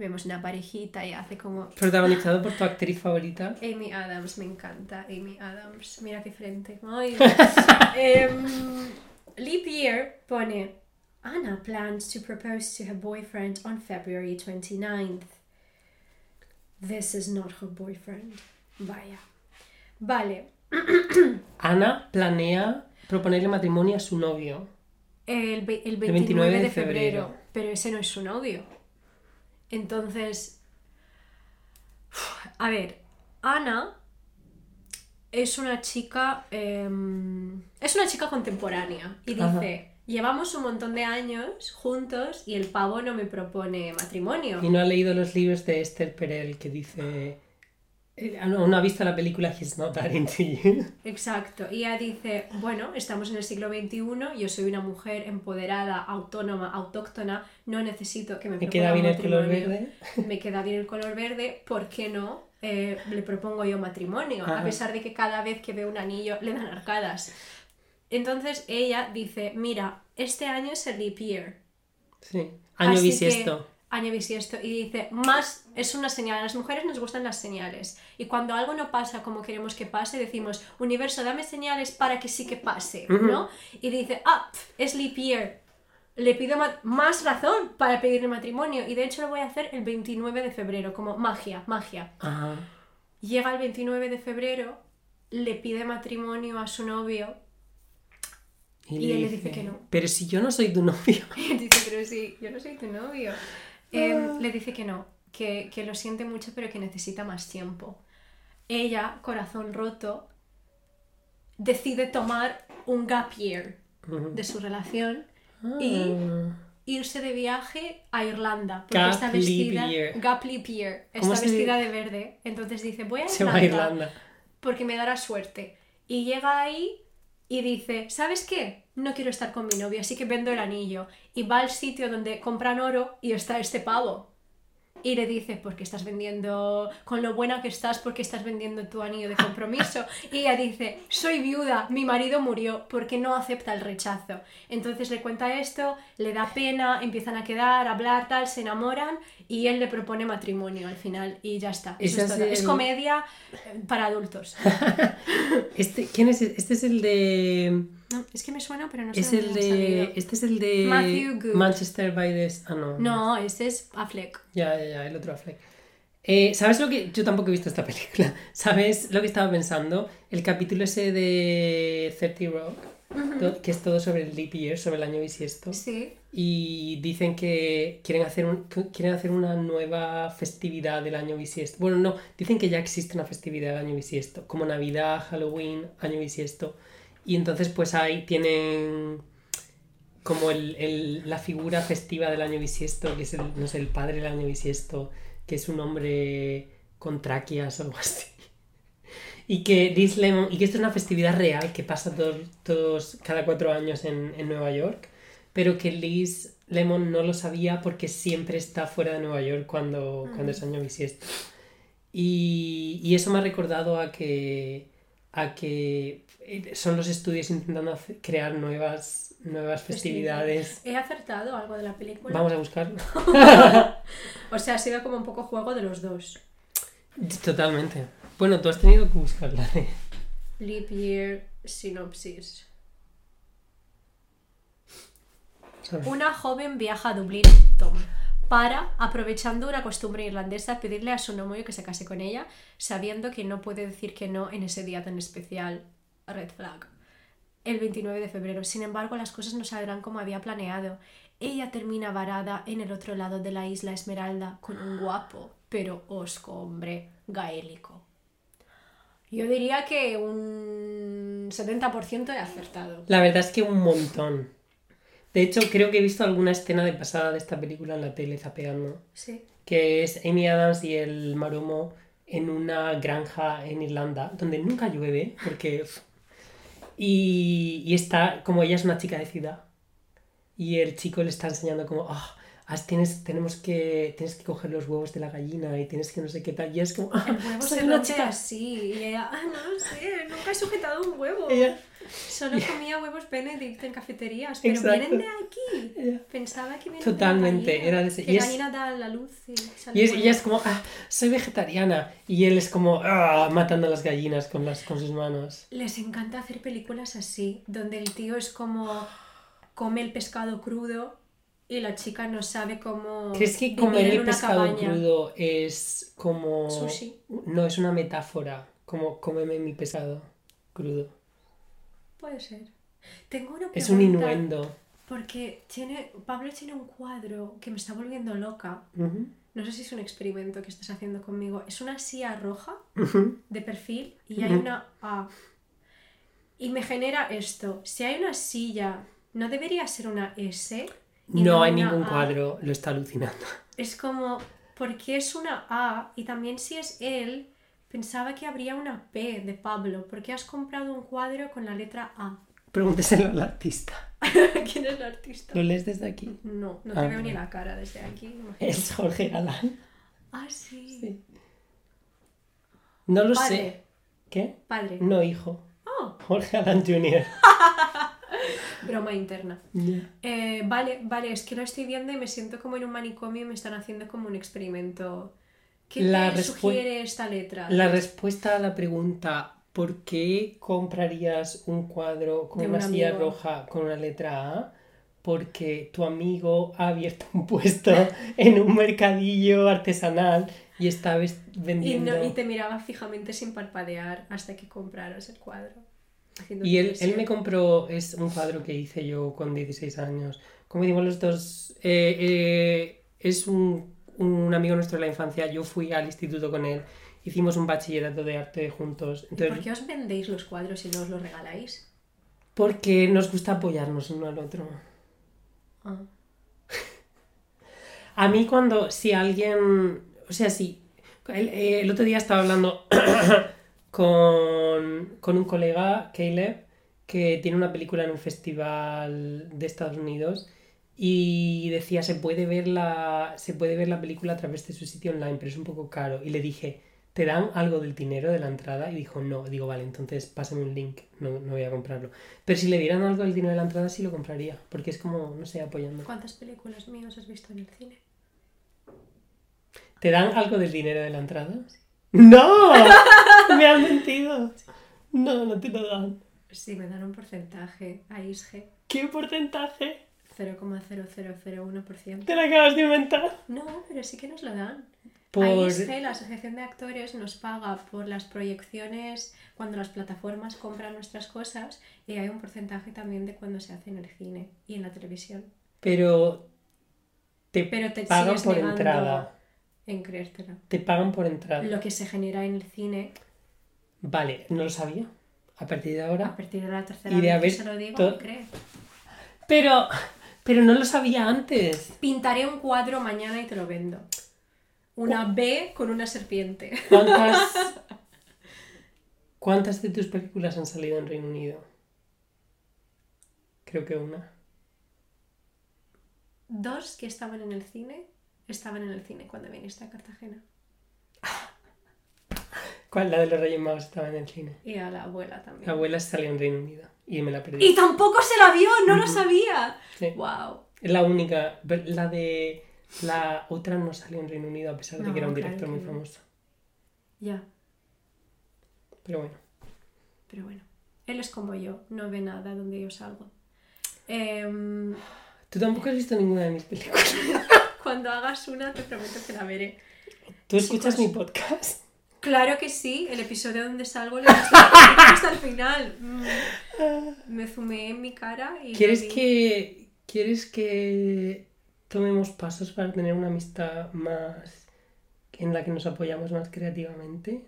Vemos una parejita y hace como... Protagonizado por tu actriz favorita. Amy Adams, me encanta. Amy Adams. Mira qué frente. Ay. Em, Leap Year pone... Anna plans to propose to her boyfriend on February 29th. This is not her boyfriend. Vaya. Vale. Ana planea proponerle matrimonio a su novio. El, el 29, 29 de de febrero, febrero. pero ese no es su novio. Entonces, a ver, Ana es una chica, em, es una chica contemporánea y dice, Ajá. llevamos un montón de años juntos y el pavo no me propone matrimonio. Y no ha leído los libros de Esther Perel que dice... eh, No, no ha visto la película He's Not That Into You. Exacto. Y ella dice, bueno, estamos en el siglo XXI, yo soy una mujer empoderada, autónoma, autóctona, no necesito que me Me queda bien el color verde. me queda bien el color verde, ¿por qué no eh, le propongo yo matrimonio? A Ajá. pesar de que cada vez que veo un anillo le dan arcadas. Entonces ella dice, mira, este año es el leap year. Sí. Año bisiesto. Año bisiesto. Y dice, más es una señal. A las mujeres nos gustan las señales. Y cuando algo no pasa como queremos que pase, decimos, universo, dame señales para que sí que pase. ¿no? Y dice, ah, es leap year. Le pido más razón para pedirle matrimonio. Y de hecho lo voy a hacer el 29 de febrero, como magia, magia. Llega el 29 de febrero, le pide matrimonio a su novio. Y él le dice que no. Pero si yo no soy tu novio. Y dice, pero sí, yo no soy tu novio. Em, le dice que no, que, que lo siente mucho, pero que necesita más tiempo. Ella, corazón roto, decide tomar un gap year de su relación y Ah. irse de viaje a Irlanda. Porque Gap está vestida. year. Gap leap year. ¿Cómo Está vestida dice? de verde. Entonces dice, voy a Se va a Irlanda. porque me dará suerte. Y llega ahí y dice, ¿sabes qué? No quiero estar con mi novio, así que vendo el anillo. Y va al sitio donde compran oro y está este pavo. Y le dice, porque estás vendiendo, con lo buena que estás, porque estás vendiendo tu anillo de compromiso. Y ella dice, soy viuda, mi marido murió, porque no acepta el rechazo. Entonces le cuenta esto, le da pena, empiezan a quedar, a hablar, tal, se enamoran y él le propone matrimonio al final y ya está. Eso es, todo. Es comedia eh, para adultos. Este, ¿Quién es? Este es el de. No, es que me suena, pero no sé Es el de. Este es el de. Matthew Good. Manchester by the. Ah, no. No, ese es Affleck. Ya, ya, ya, el otro Affleck. Eh, ¿Sabes lo que.? Yo tampoco he visto esta película. ¿Sabes lo que estaba pensando? El capítulo ese de 30 Rock, to- que es todo sobre el leap year, sobre el año bisiesto. Sí. Y dicen que quieren hacer, un- quieren hacer una nueva festividad del año bisiesto. Bueno, no, dicen que ya existe una festividad del año bisiesto, como Navidad, Halloween, año bisiesto. Y entonces pues ahí tienen como el, el- la figura festiva del año bisiesto, que es el, no sé, el padre del año bisiesto, que es un hombre con tráqueas o algo así. Y que Liz Lemon, y que esto es una festividad real que pasa todos, todos cada cuatro años en, en Nueva York, pero que Liz Lemon no lo sabía porque siempre está fuera de Nueva York cuando, cuando es año bisiesto. Y, y eso me ha recordado a que, a que son los estudios intentando hacer- crear nuevas, nuevas festividades. ¿He acertado algo de la película? Vamos a buscarlo. O sea, ha sido como un poco juego de los dos. Totalmente. Bueno, tú has tenido que buscarla. ¿eh? Leap Year Synopsis. Una joven viaja a Dublín Tom, para, aprovechando una costumbre irlandesa, pedirle a su novio que se case con ella, sabiendo que no puede decir que no en ese día tan especial. Red flag. El 29 de febrero. Sin embargo, las cosas no saldrán como había planeado. Ella termina varada en el otro lado de la isla Esmeralda con un guapo, pero osco hombre gaélico. Yo diría que un 70% he acertado. La verdad es que un montón. De hecho, creo que he visto alguna escena de pasada de esta película en la tele zapeando. Sí. Que es Amy Adams y el maromo en una granja en Irlanda, donde nunca llueve, porque... Y, y está, como ella es una chica de ciudad, y el chico le está enseñando como, ah, has- tienes, tenemos que, tienes que coger los huevos de la gallina y tienes que no sé qué tal. Y es como, ah, El huevo se una chica. así. Y ella, ah, no sé, nunca he sujetado un huevo. Ella- Solo comía huevos Benedict en cafeterías, pero Exacto. vienen de aquí. Pensaba que vienen Totalmente, de la era de ese- Que y es- gallina da la luz y Y es- ella es como, ah, soy vegetariana. Y él es como, ah, matando a las gallinas con, las, con sus manos. Les encanta hacer películas así, donde el tío es como come el pescado crudo y la chica no sabe cómo ¿Crees que comer el pescado cabaña. crudo es como... Sushi. No, es una metáfora. Como cómeme mi pescado crudo. Puede ser. Tengo una pregunta. Es un innuendo. Porque tiene, Pablo tiene un cuadro que me está volviendo loca. No sé si es un experimento que estás haciendo conmigo. Es una silla roja de perfil y hay una A. Y me genera esto. Si hay una silla, ¿no debería ser una S? Y No hay ningún A? cuadro, lo está alucinando. Es como, ¿por qué es una A? Y también si es él, pensaba que habría una P de Pablo. ¿Por qué has comprado un cuadro con la letra A? Pregúnteselo al artista. ¿Quién es el artista? ¿Lo lees desde aquí? No, no Ah, te veo ni la cara desde aquí. imagínate. Es Jorge Galán. Ah, sí. Sí. No lo Padre. sé. ¿Qué? Padre. No, hijo. Oh, Jorge Galán Jr. broma interna. Eh, vale, vale, es que lo estoy viendo y me siento como en un manicomio y me están haciendo como un experimento. ¿Qué La te sugiere esta letra? La respuesta a la pregunta ¿por qué comprarías un cuadro con una un silla roja con una letra A? Porque tu amigo ha abierto un puesto en un mercadillo artesanal y está y, vendiendo. no- y te miraba fijamente sin parpadear hasta que compraras el cuadro. Haciendo Y él, él me compró, es un cuadro que hice yo con 16 años. Como dimos los dos, eh, eh, es un, un amigo nuestro de la infancia, yo fui al instituto con él, hicimos un bachillerato de arte juntos. ¿Y Entonces, por qué os vendéis los cuadros y no os los regaláis? Porque nos gusta apoyarnos uno al otro. Ah. A mí cuando, si alguien, o sea, si, el, eh, el otro día estaba hablando con, con un colega, Caleb, que tiene una película en un festival de Estados Unidos y decía, se puede ver la, se puede ver la película a través de su sitio online, pero es un poco caro. Y le dije, ¿te dan algo del dinero de la entrada? Y dijo, no. Digo, vale, entonces pásame un link, no, no voy a comprarlo. Pero si le dieran algo del dinero de la entrada, sí lo compraría, porque es como, no sé, apoyando. ¿Cuántas películas mías has visto en el cine? ¿Te dan algo del dinero de la entrada? ¡No! ¡Me han mentido! No, no te lo dan. Sí, me dan un porcentaje a ISG. ¿Qué porcentaje 0,0001%. te lo acabas de inventar? No, pero sí que nos lo dan. Por... AISG, la Asociación de Actores, nos paga por las proyecciones cuando las plataformas compran nuestras cosas y hay un porcentaje también de cuando se hace en el cine y en la televisión. Pero te Pero te pagan por negando entrada. En creértelo. Te pagan por entrada. Lo que se genera en el cine, Vale, no lo sabía. A partir de a ahora. partir de la tercera de vez que se lo digo. Pero, pero no lo sabía antes. Pintaré un cuadro mañana y te lo vendo. Una B con una serpiente. ¿Cuántas, ¿Cuántas de tus películas han salido en Reino Unido? Creo que una. Dos que estaban en el cine, estaban en el cine cuando viniste a Cartagena. ¿Cuál? La de los Reyes Magos estaba en el cine. Y a la abuela también. La abuela salió en Reino Unido y me la perdí. ¡Y tampoco se la vio! ¡No lo sabía! Sí. ¡Wow! Es la única. La de. La otra no salió en Reino Unido a pesar de No, que era un claro director muy no. famoso. Ya, Pero bueno. pero bueno. Él es como yo, no ve nada donde yo salgo. Em, Tú tampoco has visto ninguna de mis películas. cuando hagas una, te prometo que la veré. ¿Tú escuchas Chicos. mi podcast? Claro que sí, el episodio donde salgo le hasta, hasta el final. Mm. Me zumé en mi cara y. ¿Quieres que. ¿Quieres que tomemos pasos para tener una amistad más. en la que nos apoyamos más creativamente?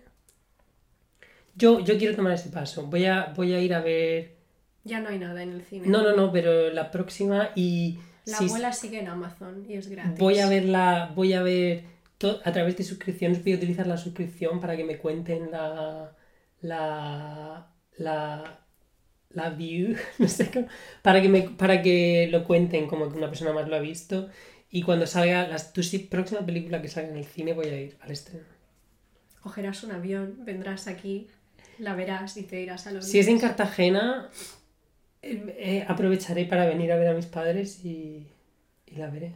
Yo, yo quiero tomar ese paso. Voy a, voy a ir a ver. Ya no hay nada en el cine. No, no, no, pero la próxima y. La si- abuela sigue en Amazon y es gratis. Voy a verla, voy a ver a través de suscripciones, voy a utilizar la suscripción para que me cuenten la la la la view, no sé cómo, para que me para que lo cuenten como que una persona más lo ha visto y cuando salga la tu próxima película que salga en el cine voy a ir al estreno. Cogerás un avión, vendrás aquí, la verás y te irás a Londres. Si es en Cartagena eh, eh, aprovecharé para venir a ver a mis padres y, y la veré.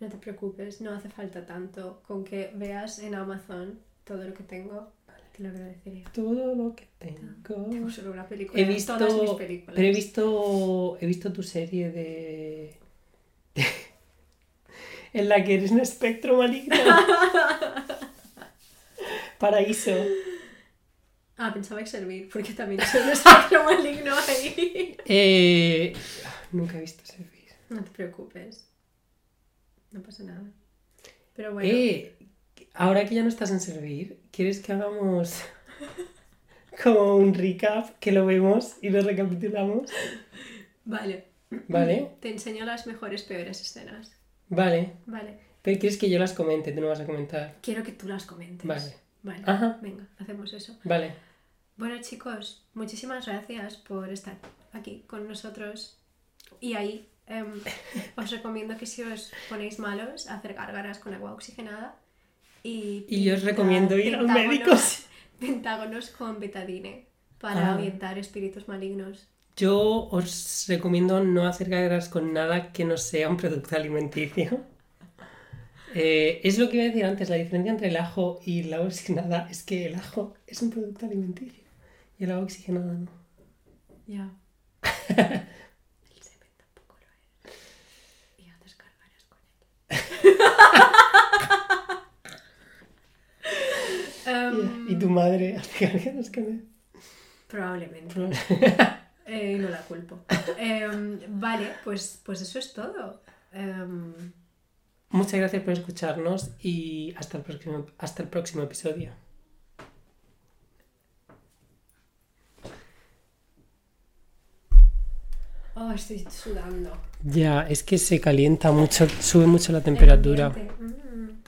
No te preocupes, no hace falta tanto. Con que veas en Amazon todo lo que tengo, te lo agradecería. Todo lo que tengo. Tengo solo una película. He visto, todas mis películas. pero he visto, he visto tu serie de, de- en la que eres un espectro maligno. Paraíso. Ah, pensaba que servir, porque también soy un espectro maligno ahí. Eh, nunca he visto servir. No te preocupes. No pasa nada. Pero bueno, Eh, ahora que ya no estás en servir, ¿quieres que hagamos como un recap que lo vemos y lo recapitulamos? vale. Vale, Te enseño las mejores, peores escenas. vale. Vale. Pero quieres que yo las comente, tú no vas a comentar. Quiero que tú las comentes. Vale. Vale. Ajá. Venga, hacemos eso. Vale. Bueno, chicos, muchísimas gracias por estar aquí con nosotros. Y ahí em, os recomiendo que si os ponéis malos, hacer gárgaras con agua oxigenada. Y, Y yo os recomiendo ir al médico. Pentágonos con betadine para Ah. ahuyentar espíritus malignos. Yo os recomiendo no hacer gárgaras con nada que no sea un producto alimenticio. Eh, es lo que iba a decir antes, la diferencia entre el ajo y el agua oxigenada es que el ajo es un producto alimenticio y el agua oxigenada no. Ya. El semen tampoco lo es. Y haces gárgaras con él. Em, Y tu madre hace gárgaras con él. Probablemente. Eh, y no la culpo. Em, vale, pues, pues eso es todo. Em, Muchas gracias por escucharnos y hasta el próximo, hasta el próximo episodio. Oh, estoy sudando. Ya, es que se calienta mucho, sube mucho la temperatura. Mm.